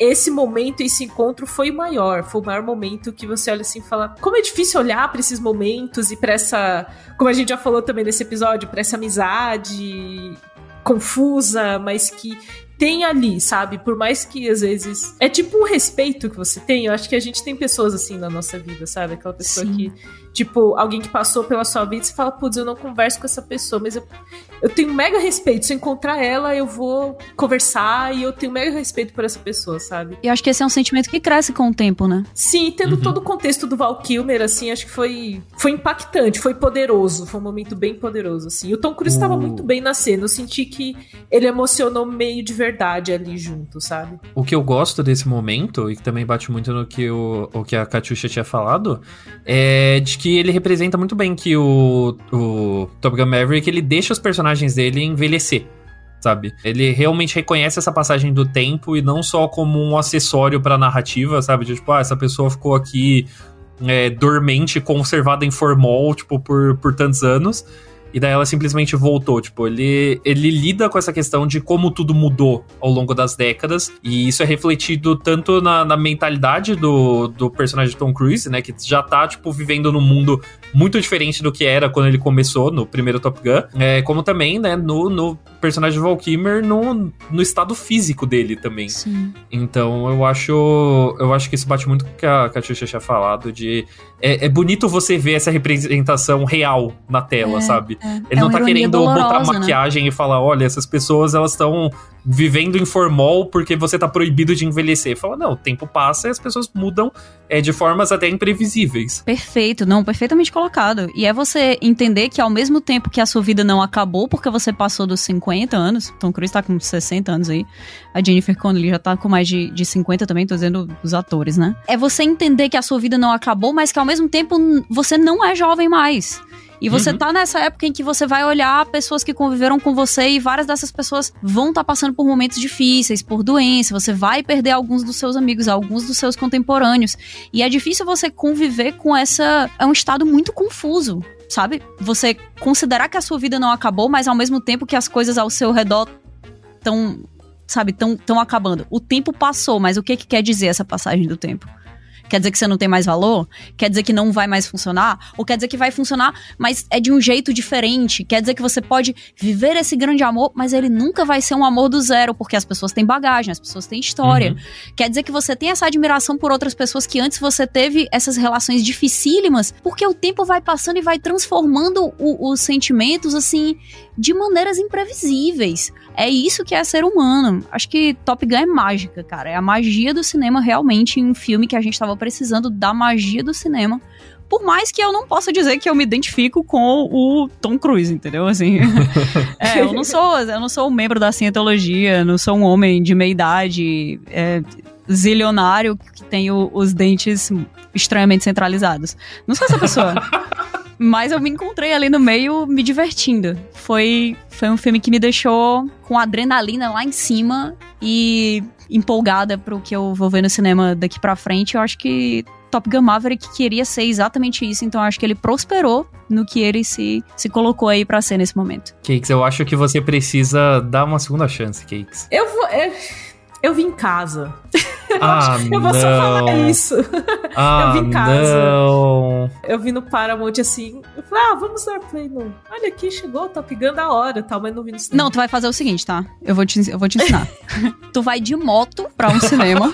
[SPEAKER 1] esse momento, esse encontro foi o maior, foi o maior momento que você olha assim e fala, como é difícil olhar para esses momentos e para essa, como a gente já falou também nesse episódio, para essa amizade confusa, mas que tem ali, sabe? Por mais que às vezes. É tipo um respeito que você tem. Eu acho que a gente tem pessoas assim na nossa vida, sabe? Aquela pessoa
[SPEAKER 3] Sim.
[SPEAKER 1] que, tipo, alguém que passou pela sua vida e você fala, putz, eu não converso com essa pessoa, mas eu, eu tenho mega respeito. Se eu encontrar ela, eu vou conversar e eu tenho mega respeito por essa pessoa, sabe?
[SPEAKER 3] E eu acho que esse é um sentimento que cresce com o tempo, né?
[SPEAKER 1] Sim, tendo
[SPEAKER 2] Uhum.
[SPEAKER 1] todo o contexto do Val Kilmer, assim, acho que foi, foi impactante, foi poderoso, foi um momento bem poderoso, assim. E o Tom Cruise estava
[SPEAKER 2] O-
[SPEAKER 1] muito bem na cena, eu senti que ele emocionou meio de verdade ali junto, sabe?
[SPEAKER 2] O que eu gosto desse momento, e que também bate muito no que o, o que a Katyusha tinha falado, é de que ele representa muito bem que o, o Top Gun Maverick, ele deixa os personagens dele envelhecer. Sabe? Ele realmente reconhece essa passagem do tempo e não só como um acessório pra narrativa, sabe? De, tipo, ah, essa pessoa ficou aqui é, dormente, conservada em formol, tipo, por, por tantos anos. E daí ela simplesmente voltou. Tipo, ele, ele lida com essa questão de como tudo mudou ao longo das décadas. E isso é refletido tanto na, na mentalidade do, do personagem Tom Cruise, né? Que já tá, tipo, vivendo num mundo muito diferente do que era quando ele começou no primeiro Top Gun. É, como também, né, no, no personagem de Val Kilmer, no, no estado físico dele também.
[SPEAKER 3] Sim.
[SPEAKER 2] Então eu acho. Eu acho que isso bate muito com o que a Katyusha tinha falado. De. É, é bonito você ver essa representação real na tela,
[SPEAKER 3] É,
[SPEAKER 2] sabe?
[SPEAKER 3] É,
[SPEAKER 2] Ele
[SPEAKER 3] é
[SPEAKER 2] não tá querendo botar
[SPEAKER 3] dolorosa, né?
[SPEAKER 2] maquiagem e falar, olha, essas pessoas elas estão vivendo em formol porque você tá proibido de envelhecer. Fala, não, o tempo passa e as pessoas mudam é, de formas até imprevisíveis.
[SPEAKER 3] Perfeito, não, perfeitamente colocado. E é você entender que ao mesmo tempo que a sua vida não acabou porque você passou dos 50 anos, Tom Cruise tá com 60 anos aí, a Jennifer Connelly já tá com mais de, de 50 também, tô dizendo os atores, né? É você entender que a sua vida não acabou, mas que ao mesmo tempo você não é jovem mais. E você
[SPEAKER 2] Uhum.
[SPEAKER 3] tá nessa época em que você vai olhar pessoas que conviveram com você e várias dessas pessoas vão estar passando por momentos difíceis, por doença, você vai perder alguns dos seus amigos, alguns dos seus contemporâneos. E é difícil você conviver com essa. É um estado muito confuso, sabe? Você considerar que a sua vida não acabou, mas ao mesmo tempo que as coisas ao seu redor estão, sabe, tão, tão acabando. O tempo passou, mas o que, que quer dizer essa passagem do tempo? Quer dizer que você não tem mais valor? Quer dizer que não vai mais funcionar? Ou quer dizer que vai funcionar, mas é de um jeito diferente? Quer dizer que você pode viver esse grande amor, mas ele nunca vai ser um amor do zero, porque as pessoas têm bagagem, as pessoas têm história.
[SPEAKER 2] Uhum.
[SPEAKER 3] Quer dizer que você tem essa admiração por outras pessoas que antes você teve essas relações dificílimas, porque o tempo vai passando e vai transformando o- os sentimentos, assim, de maneiras imprevisíveis. É isso que é ser humano. Acho que Top Gun é mágica, cara. É a magia do cinema realmente em um filme que a gente tava precisando da magia do cinema. Por mais que eu não possa dizer que eu me identifico com o Tom Cruise, entendeu? Assim, é, eu não sou, eu não sou um membro da cientologia, não sou um homem de meia idade, é, zilionário que tem o- os dentes estranhamente centralizados. Não sou essa pessoa. Mas eu me encontrei ali no meio me divertindo. Foi, foi um filme que me deixou com adrenalina lá em cima e empolgada pro que eu vou ver no cinema daqui pra frente. Eu acho que Top Gun Maverick queria ser exatamente isso, então eu acho que ele prosperou no que ele se, se colocou aí pra ser nesse momento.
[SPEAKER 2] Cakes, eu acho que você precisa dar uma segunda chance, Cakes.
[SPEAKER 1] Eu vou. Eu, eu vim em casa.
[SPEAKER 2] Ah,
[SPEAKER 1] eu vou só falar
[SPEAKER 2] não.
[SPEAKER 1] isso.
[SPEAKER 2] Ah,
[SPEAKER 1] vi em casa.
[SPEAKER 2] não.
[SPEAKER 1] Eu vi no Paramount assim. Eu falei, ah, vamos dar play no. Olha aqui, chegou o Top Gun da hora tal, mas não vi no cinema.
[SPEAKER 3] Não, tu vai fazer o seguinte, tá? Eu vou te, eu vou te ensinar. tu vai de moto pra um cinema.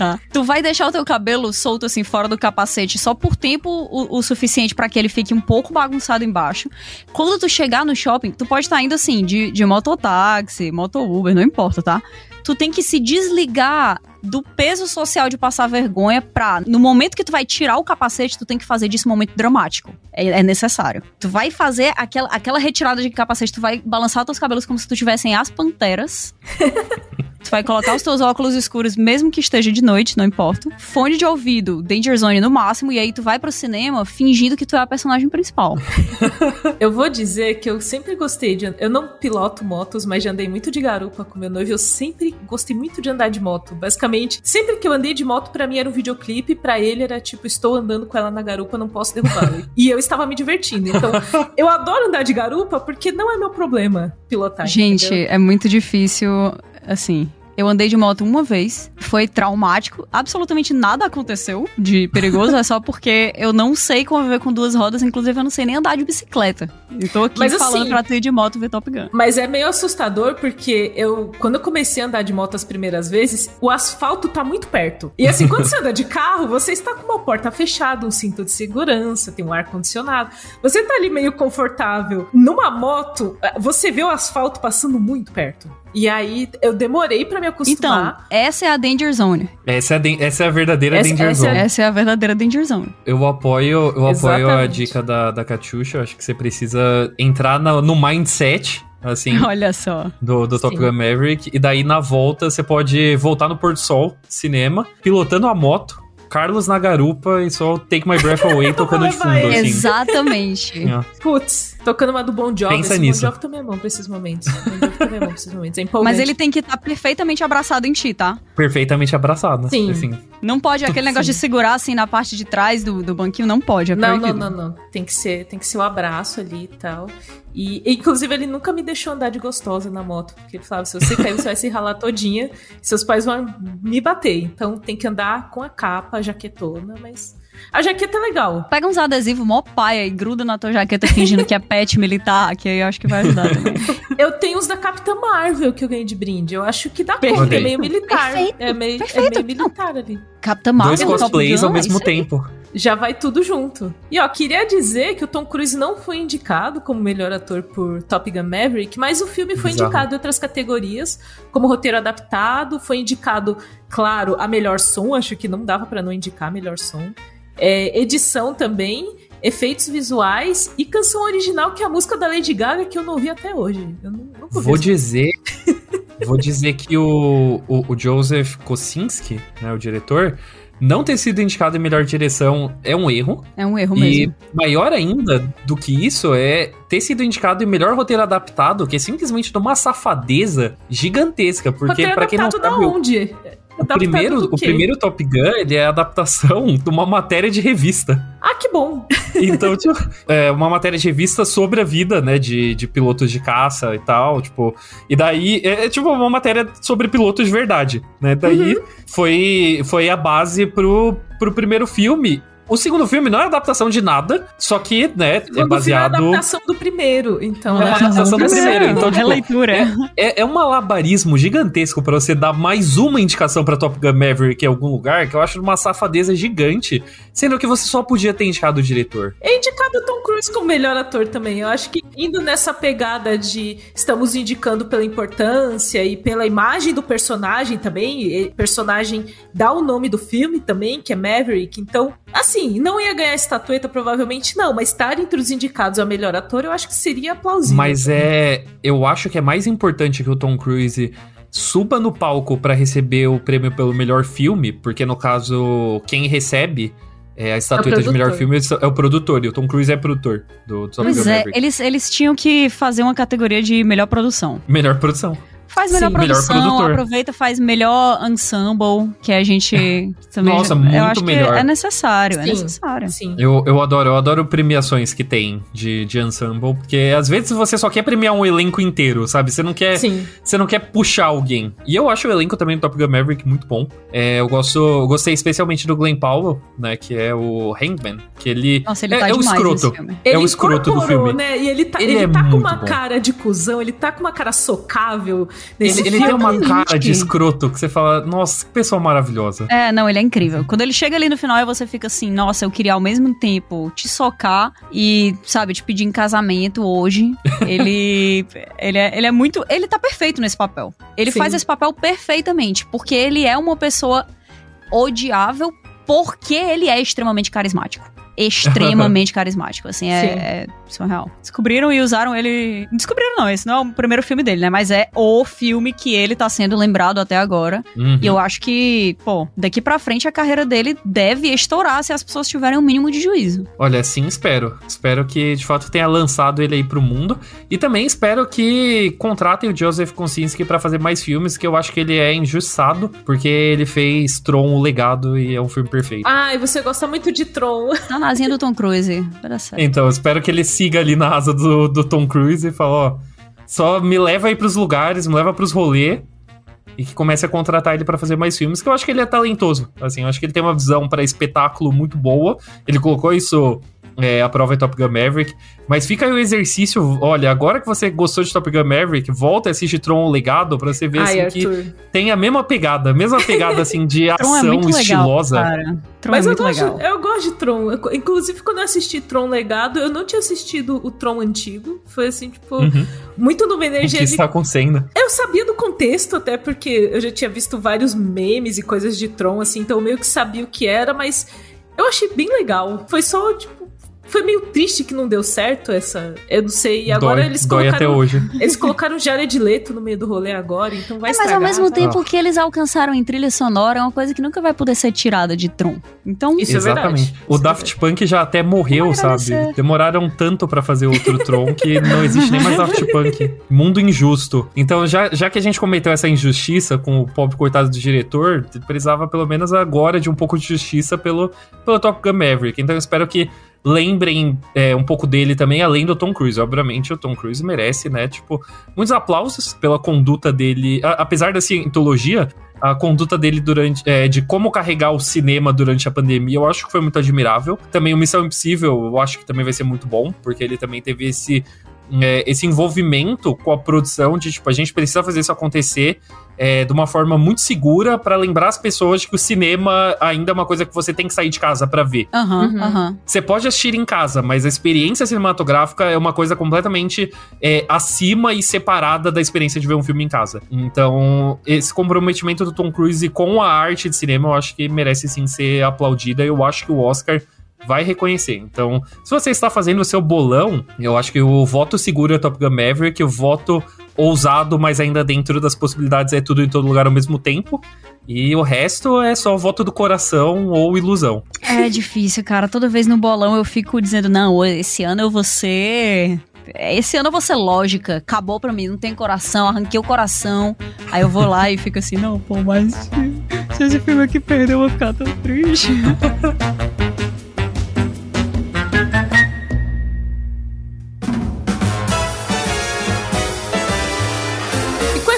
[SPEAKER 3] Tá. Tu vai deixar o teu cabelo solto assim fora do capacete só por tempo o, o suficiente pra que ele fique um pouco bagunçado embaixo. Quando tu chegar no shopping, tu pode estar indo assim de, de mototáxi, moto Uber, não importa, tá? tu tem que se desligar do peso social de passar vergonha pra, no momento que tu vai tirar o capacete, tu tem que fazer disso um momento dramático. É, é necessário. Tu vai fazer aquela, aquela retirada de capacete, tu vai balançar teus cabelos como se tu tivessem as panteras. Tu vai colocar os teus óculos escuros, mesmo que esteja de noite, não importa. Fone de ouvido, Danger Zone no máximo, e aí tu vai pro cinema fingindo que tu é a personagem principal.
[SPEAKER 1] eu vou dizer que eu sempre gostei de. Eu não piloto motos, mas já andei muito de garupa com meu noivo. Eu sempre gostei muito de andar de moto. Basicamente, sempre que eu andei de moto, para mim era um videoclipe, para ele era tipo, estou andando com ela na garupa, não posso derrubá-la. e eu estava me divertindo. Então, eu adoro andar de garupa porque não é meu problema pilotar.
[SPEAKER 3] Gente,
[SPEAKER 1] entendeu?
[SPEAKER 3] é muito difícil assim, eu andei de moto uma vez, foi traumático, absolutamente nada aconteceu de perigoso, é só porque eu não sei conviver com duas rodas, inclusive eu não sei nem andar de bicicleta. E tô aqui mas, falando assim, pra tu ir de moto ver Top Gun.
[SPEAKER 1] Mas é meio assustador porque eu, quando eu comecei a andar de moto as primeiras vezes, o asfalto tá muito perto. E assim, quando você anda de carro, você está com uma porta fechada, um cinto de segurança, tem um ar condicionado. Você tá ali meio confortável. Numa moto, você vê o asfalto passando muito perto. E aí eu demorei para me acostumar.
[SPEAKER 3] Então, essa é a Danger Zone.
[SPEAKER 2] Essa é a, essa é a verdadeira essa, Danger
[SPEAKER 3] essa
[SPEAKER 2] Zone.
[SPEAKER 3] É, essa é a verdadeira Danger Zone.
[SPEAKER 2] Eu apoio, eu apoio a dica da, da Katyusha. Eu acho que você precisa entrar no, no mindset assim.
[SPEAKER 3] Olha só.
[SPEAKER 2] Do, do Top Gun Maverick. E daí, na volta, você pode voltar no Porto Sol, cinema, pilotando a moto Carlos na garupa e só Take My Breath Away tocando de fundo, assim.
[SPEAKER 3] Exatamente.
[SPEAKER 1] É. Putz, tocando uma do Bon Jovi.
[SPEAKER 2] Pensa Esse nisso.
[SPEAKER 1] Bon Jovi também é bom pra esses momentos. Bon Jovi também é bom pra esses momentos. É
[SPEAKER 3] Mas ele tem que estar tá perfeitamente abraçado em ti, tá?
[SPEAKER 2] Perfeitamente abraçado.
[SPEAKER 1] Sim.
[SPEAKER 2] Assim.
[SPEAKER 3] Não pode aquele negócio Sim. de segurar assim na parte de trás do, do banquinho, não pode. É
[SPEAKER 1] não, não, não, não. Tem que ser, tem que ser o abraço ali e tal. E, inclusive, ele nunca me deixou andar de gostosa na moto. Porque ele falava: se você cair, você vai se ralar todinha. Seus pais vão me bater. Então tem que andar com a capa, a jaquetona, mas. A jaqueta é legal.
[SPEAKER 3] Pega uns adesivos mó paia e gruda na tua jaqueta fingindo que é pet militar, que aí eu acho que vai ajudar também.
[SPEAKER 1] eu tenho os da Capitã Marvel que eu ganhei de brinde. Eu acho que dá conta, é meio militar.
[SPEAKER 3] Perfeito,
[SPEAKER 1] é, meio,
[SPEAKER 3] perfeito.
[SPEAKER 1] é meio militar ali.
[SPEAKER 3] Capitã Marvel.
[SPEAKER 2] Dois cosplays ao mesmo tempo.
[SPEAKER 1] Já vai tudo junto. E ó, queria dizer que o Tom Cruise não foi indicado como melhor ator por Top Gun Maverick, mas o filme foi Bizarro. indicado em outras categorias, como roteiro adaptado, foi indicado, claro, a melhor som, acho que não dava para não indicar melhor som. É, edição também, efeitos visuais e canção original, que é a música da Lady Gaga que eu não ouvi até hoje. Eu não,
[SPEAKER 2] não vou dizer. vou dizer que o, o, o Joseph Kosinski, né, o diretor, não ter sido indicado em melhor direção é um erro.
[SPEAKER 3] É um erro
[SPEAKER 2] e
[SPEAKER 3] mesmo.
[SPEAKER 2] E maior ainda do que isso é ter sido indicado em melhor roteiro adaptado, que é simplesmente uma safadeza gigantesca. Porque, para quem não sabe.
[SPEAKER 1] Da onde?
[SPEAKER 2] O primeiro, o primeiro Top Gun, ele é a adaptação de uma matéria de revista.
[SPEAKER 1] Ah, que bom!
[SPEAKER 2] Então, tipo, é uma matéria de revista sobre a vida, né, de, de pilotos de caça e tal, tipo... E daí, é, é tipo uma matéria sobre pilotos de verdade, né? Daí uhum. foi, foi a base pro, pro primeiro filme. O segundo filme não é adaptação de nada, só que, né, é baseado.
[SPEAKER 1] é adaptação do primeiro, então.
[SPEAKER 2] É uma adaptação do primeiro, então.
[SPEAKER 3] Tipo, leitura.
[SPEAKER 2] É, é, é um malabarismo gigantesco para você dar mais uma indicação para Top Gun Maverick em algum lugar, que eu acho uma safadeza gigante, sendo que você só podia ter indicado o diretor.
[SPEAKER 1] É indicado Tom Cruise como melhor ator também. Eu acho que indo nessa pegada de estamos indicando pela importância e pela imagem do personagem também, personagem dá o nome do filme também, que é Maverick. Então, assim, não ia ganhar estatueta, provavelmente não, mas estar entre os indicados a melhor ator, eu acho que seria plausível.
[SPEAKER 2] Mas é. Eu acho que é mais importante que o Tom Cruise suba no palco para receber o prêmio pelo melhor filme, porque no caso, quem recebe. É, a estatueta é de melhor filme é o produtor, e o Tom Cruise é produtor do, do
[SPEAKER 3] Pois é, eles, eles tinham que fazer uma categoria de melhor produção.
[SPEAKER 2] Melhor produção.
[SPEAKER 3] Faz melhor Sim, produção, melhor aproveita, faz melhor ensemble, que a gente também.
[SPEAKER 2] Nossa, muito
[SPEAKER 3] eu acho
[SPEAKER 2] melhor.
[SPEAKER 3] Que é necessário, é Sim, é necessário.
[SPEAKER 1] Sim.
[SPEAKER 2] Eu, eu adoro, eu adoro premiações que tem de, de ensemble, porque às vezes você só quer premiar um elenco inteiro, sabe? Você não quer.
[SPEAKER 1] Sim.
[SPEAKER 2] Você não quer puxar alguém. E eu acho o elenco também do Top Gun Maverick muito bom. É, eu gosto, eu gostei especialmente do Glenn Powell, né? Que é o Hangman. Que ele.
[SPEAKER 3] Nossa, ele
[SPEAKER 2] é,
[SPEAKER 3] tá
[SPEAKER 2] é o escroto.
[SPEAKER 1] É
[SPEAKER 2] o escroto do filme.
[SPEAKER 1] Né? E ele tá, ele, ele é tá com uma bom. cara de cuzão, ele tá com uma cara socável.
[SPEAKER 2] Ele, ele tem uma cara de escroto que você fala, nossa, que pessoa maravilhosa.
[SPEAKER 3] É, não, ele é incrível. Quando ele chega ali no final e você fica assim, nossa, eu queria ao mesmo tempo te socar e, sabe, te pedir em casamento hoje. ele, ele, é, ele é muito. Ele tá perfeito nesse papel. Ele Sim. faz esse papel perfeitamente, porque ele é uma pessoa odiável porque ele é extremamente carismático extremamente carismático, assim, é, é, surreal. Descobriram e usaram ele... Descobriram não, esse não é o primeiro filme dele, né, mas é o filme que ele tá sendo lembrado até agora. Uhum. E eu acho que, pô, daqui pra frente a carreira dele deve estourar se as pessoas tiverem o um mínimo de juízo.
[SPEAKER 2] Olha, sim, espero. Espero que, de fato, tenha lançado ele aí pro mundo. E também espero que contratem o Joseph Kosinski para fazer mais filmes, que eu acho que ele é injustiçado, porque ele fez Tron, o Legado, e é um filme perfeito.
[SPEAKER 1] Ah, e você gosta muito de Tron.
[SPEAKER 3] Na asinha do Tom Cruise.
[SPEAKER 2] Então, eu espero que ele siga ali na asa do, do Tom Cruise e fale, ó, só me leva aí pros lugares, me leva pros rolês e que comece a contratar ele para fazer mais filmes, que eu acho que ele é talentoso. Assim, eu acho que ele tem uma visão para espetáculo muito boa. Ele colocou isso é, a prova é Top Gun Maverick. Mas fica aí o exercício. Olha, agora que você gostou de Top Gun Maverick, volta e assiste Tron o Legado pra você ver Ai, assim, que tem a mesma pegada, a mesma pegada assim de é ação é estilosa. Legal,
[SPEAKER 1] Tron Mas é eu, gosto, eu gosto de Tron. Eu, inclusive, quando eu assisti Tron Legado, eu não tinha assistido o Tron antigo. Foi assim, tipo, uhum. muito numa energia.
[SPEAKER 2] Que está cena.
[SPEAKER 1] Eu sabia do contexto, até porque eu já tinha visto vários memes e coisas de Tron, assim, então eu meio que sabia o que era, mas eu achei bem legal. Foi só, tipo, foi meio triste que não deu certo essa. Eu não sei. E agora
[SPEAKER 2] dói,
[SPEAKER 1] eles
[SPEAKER 2] dói
[SPEAKER 1] colocaram.
[SPEAKER 2] até hoje.
[SPEAKER 1] Eles colocaram Jared Leto no meio do rolê agora, então vai é, Mas
[SPEAKER 3] ao mesmo tempo ah. que eles alcançaram em trilha sonora é uma coisa que nunca vai poder ser tirada de Tron. Então.
[SPEAKER 2] Isso Exatamente. é verdade. O Isso Daft é Punk já até morreu, sabe? Demoraram tanto para fazer outro Tron que não existe nem mais Daft Punk. Mundo injusto. Então, já, já que a gente cometeu essa injustiça com o pobre coitado do diretor, precisava pelo menos agora de um pouco de justiça pelo, pelo Top Gun Maverick. Então, eu espero que lembrem é, um pouco dele também, além do Tom Cruise. Obviamente, o Tom Cruise merece, né? Tipo, muitos aplausos pela conduta dele. A, apesar da cientologia, a conduta dele durante é, de como carregar o cinema durante a pandemia, eu acho que foi muito admirável. Também o Missão Impossível, eu acho que também vai ser muito bom, porque ele também teve esse é, esse envolvimento com a produção de tipo, a gente precisa fazer isso acontecer é, de uma forma muito segura para lembrar as pessoas de que o cinema ainda é uma coisa que você tem que sair de casa para ver.
[SPEAKER 3] Uhum, uhum.
[SPEAKER 2] Você pode assistir em casa, mas a experiência cinematográfica é uma coisa completamente é, acima e separada da experiência de ver um filme em casa. Então, esse comprometimento do Tom Cruise com a arte de cinema, eu acho que merece sim ser aplaudida. Eu acho que o Oscar vai reconhecer. Então, se você está fazendo o seu bolão, eu acho que o voto seguro é Top Gun Maverick, o voto ousado, mas ainda dentro das possibilidades é tudo em todo lugar ao mesmo tempo. E o resto é só voto do coração ou ilusão.
[SPEAKER 3] É difícil, cara. Toda vez no bolão eu fico dizendo, não, esse ano eu vou ser esse ano eu vou ser lógica. Acabou pra mim, não tem coração, arranquei o coração. Aí eu vou lá e fico assim, não, pô, mas se esse filme aqui perder, eu vou ficar tão triste.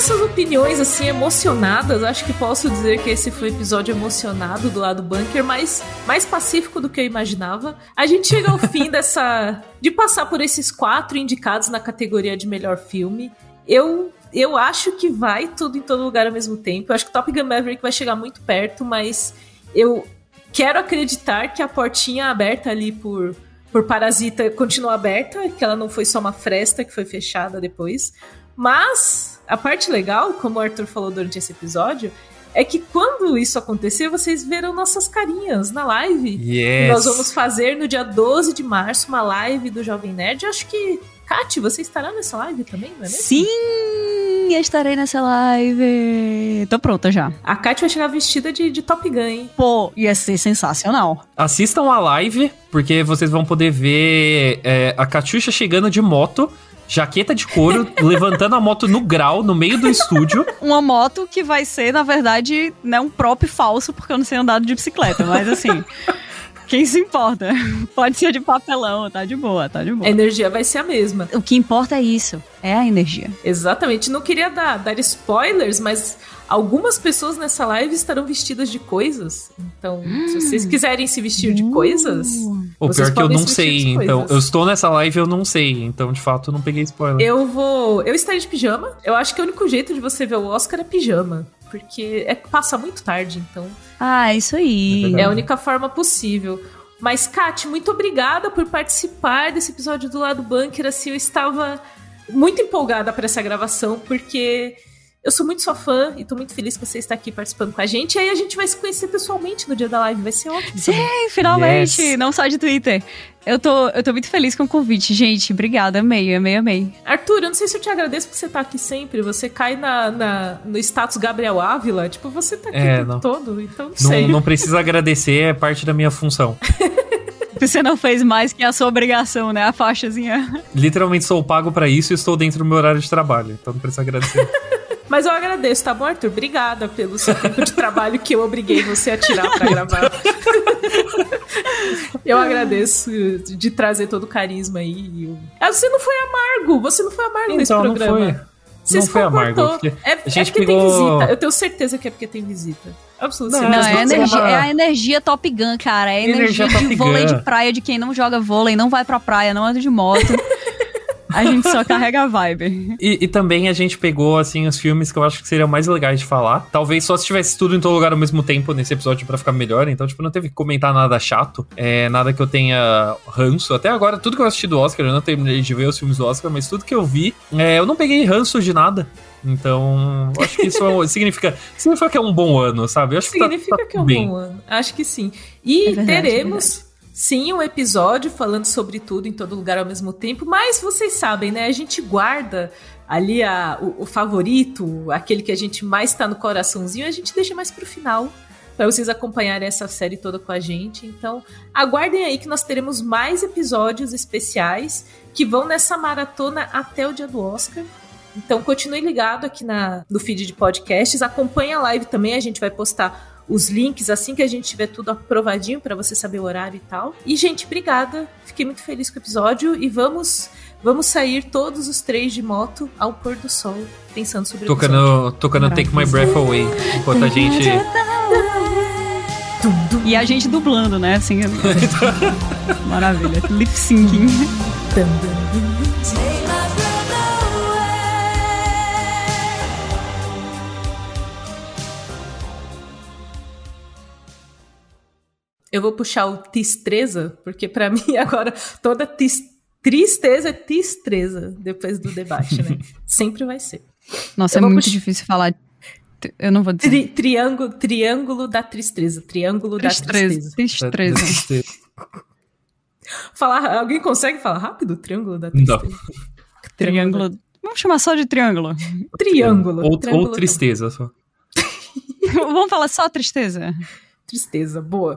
[SPEAKER 1] essas opiniões assim emocionadas, acho que posso dizer que esse foi o episódio emocionado do lado bunker, mas mais pacífico do que eu imaginava. A gente chega ao fim dessa de passar por esses quatro indicados na categoria de melhor filme. Eu eu acho que vai tudo em todo lugar ao mesmo tempo. Eu acho que Top Gun Maverick vai chegar muito perto, mas eu quero acreditar que a portinha aberta ali por por Parasita continua aberta, que ela não foi só uma fresta que foi fechada depois. Mas a parte legal, como o Arthur falou durante esse episódio, é que quando isso acontecer, vocês verão nossas carinhas na live.
[SPEAKER 2] Yes.
[SPEAKER 1] Nós vamos fazer no dia 12 de março uma live do Jovem Nerd. Eu acho que, Kati, você estará nessa live também, não é mesmo?
[SPEAKER 3] Sim, estarei nessa live. Tô pronta já.
[SPEAKER 1] A Kati vai chegar vestida de, de Top Gun, hein?
[SPEAKER 3] Pô, ia ser sensacional.
[SPEAKER 2] Assistam a live, porque vocês vão poder ver é, a Catiuxa chegando de moto jaqueta de couro, levantando a moto no grau, no meio do estúdio.
[SPEAKER 3] Uma moto que vai ser, na verdade, né, um próprio falso, porque eu não sei andar de bicicleta, mas assim. Quem se importa? Pode ser de papelão, tá de boa, tá de boa.
[SPEAKER 1] A energia vai ser a mesma.
[SPEAKER 3] O que importa é isso, é a energia.
[SPEAKER 1] Exatamente. Não queria dar, dar spoilers, mas algumas pessoas nessa live estarão vestidas de coisas. Então, hum. se vocês quiserem se vestir de coisas,
[SPEAKER 2] O pior é que eu não sei, então. Eu estou nessa live eu não sei, então de fato eu não peguei spoiler.
[SPEAKER 1] Eu vou. Eu estarei de pijama. Eu acho que o único jeito de você ver o Oscar é pijama. Porque é, passa muito tarde, então.
[SPEAKER 3] Ah, isso aí.
[SPEAKER 1] É, é a única forma possível. Mas, Kat, muito obrigada por participar desse episódio do Lado Bunker. Assim, eu estava muito empolgada para essa gravação, porque eu sou muito sua fã e tô muito feliz que você está aqui participando com a gente. E aí a gente vai se conhecer pessoalmente no dia da live, vai ser ótimo.
[SPEAKER 3] Sim, também. finalmente! Yes. Não só de Twitter. Eu tô, eu tô muito feliz com o convite, gente. Obrigada, amei, amei, amei.
[SPEAKER 1] Arthur, eu não sei se eu te agradeço por você estar tá aqui sempre. Você cai na, na no status Gabriel Ávila. Tipo, você tá aqui é, todo, então não, não sei.
[SPEAKER 2] Não precisa agradecer, é parte da minha função.
[SPEAKER 3] Você não fez mais que a sua obrigação, né? A faixazinha.
[SPEAKER 2] Literalmente sou pago para isso e estou dentro do meu horário de trabalho. Então não precisa agradecer.
[SPEAKER 1] Mas eu agradeço, tá bom, Arthur? Obrigada pelo seu tempo de trabalho que eu obriguei você a tirar pra gravar. eu agradeço de trazer todo o carisma aí. Ah, você não foi amargo, você não foi amargo então, nesse programa.
[SPEAKER 2] Não foi. Você não foi amargo.
[SPEAKER 1] É, a gente é porque pegou... tem visita. Eu tenho certeza que é porque tem visita.
[SPEAKER 3] Absolutamente. Não, é, energia, é, a energia Top Gun, cara. É a energia, energia de vôlei de praia de quem não joga vôlei, não vai pra praia, não anda de moto. A gente só carrega a vibe.
[SPEAKER 2] E, e, também a gente pegou, assim, os filmes que eu acho que seriam mais legais de falar. Talvez só se tivesse tudo em todo lugar ao mesmo tempo nesse episódio para ficar melhor. Então, tipo, não teve que comentar nada chato. É, nada que eu tenha ranço. Até agora, tudo que eu assisti do Oscar, eu não terminei de ver os filmes do Oscar, mas tudo que eu vi, é, eu não peguei ranço de nada. Então, acho que isso é significa, significa que é um bom ano, sabe? acho
[SPEAKER 1] significa
[SPEAKER 2] que,
[SPEAKER 1] tá, tá que é um bem. bom ano. Acho que sim. E é verdade, teremos sim um episódio falando sobre tudo em todo lugar ao mesmo tempo, mas vocês sabem, né? A gente guarda ali a, o, o favorito, aquele que a gente mais tá no coraçãozinho, a gente deixa mais pro final para vocês acompanharem essa série toda com a gente. Então, aguardem aí que nós teremos mais episódios especiais que vão nessa maratona até o dia do Oscar. Então, continue ligado aqui na, no feed de podcasts, acompanhe a live também, a gente vai postar os links assim que a gente tiver tudo aprovadinho para você saber o horário e tal. E, gente, obrigada. Fiquei muito feliz com o episódio e vamos vamos sair todos os três de moto ao pôr do sol, pensando sobre
[SPEAKER 2] tocando, o episódio. Tocando Take My Breath Away, enquanto a gente...
[SPEAKER 3] E a gente dublando, né? Assim, maravilha. Lip syncing.
[SPEAKER 1] Eu vou puxar o tistreza, porque para mim agora toda tis, tristeza é tistreza depois do debate, né? Sempre vai ser.
[SPEAKER 3] Nossa, eu é muito difícil falar. Eu não vou dizer.
[SPEAKER 1] Tri, triângulo, triângulo da tristeza. Triângulo
[SPEAKER 3] tristreza,
[SPEAKER 1] da
[SPEAKER 3] tristeza. Tristeza.
[SPEAKER 1] falar, alguém consegue falar rápido? Triângulo da tristeza. Não.
[SPEAKER 3] Triângulo. Vamos chamar só de triângulo.
[SPEAKER 1] Triângulo.
[SPEAKER 2] Ou,
[SPEAKER 1] triângulo
[SPEAKER 2] ou tristeza só.
[SPEAKER 3] Vamos falar só tristeza.
[SPEAKER 1] Tristeza, boa.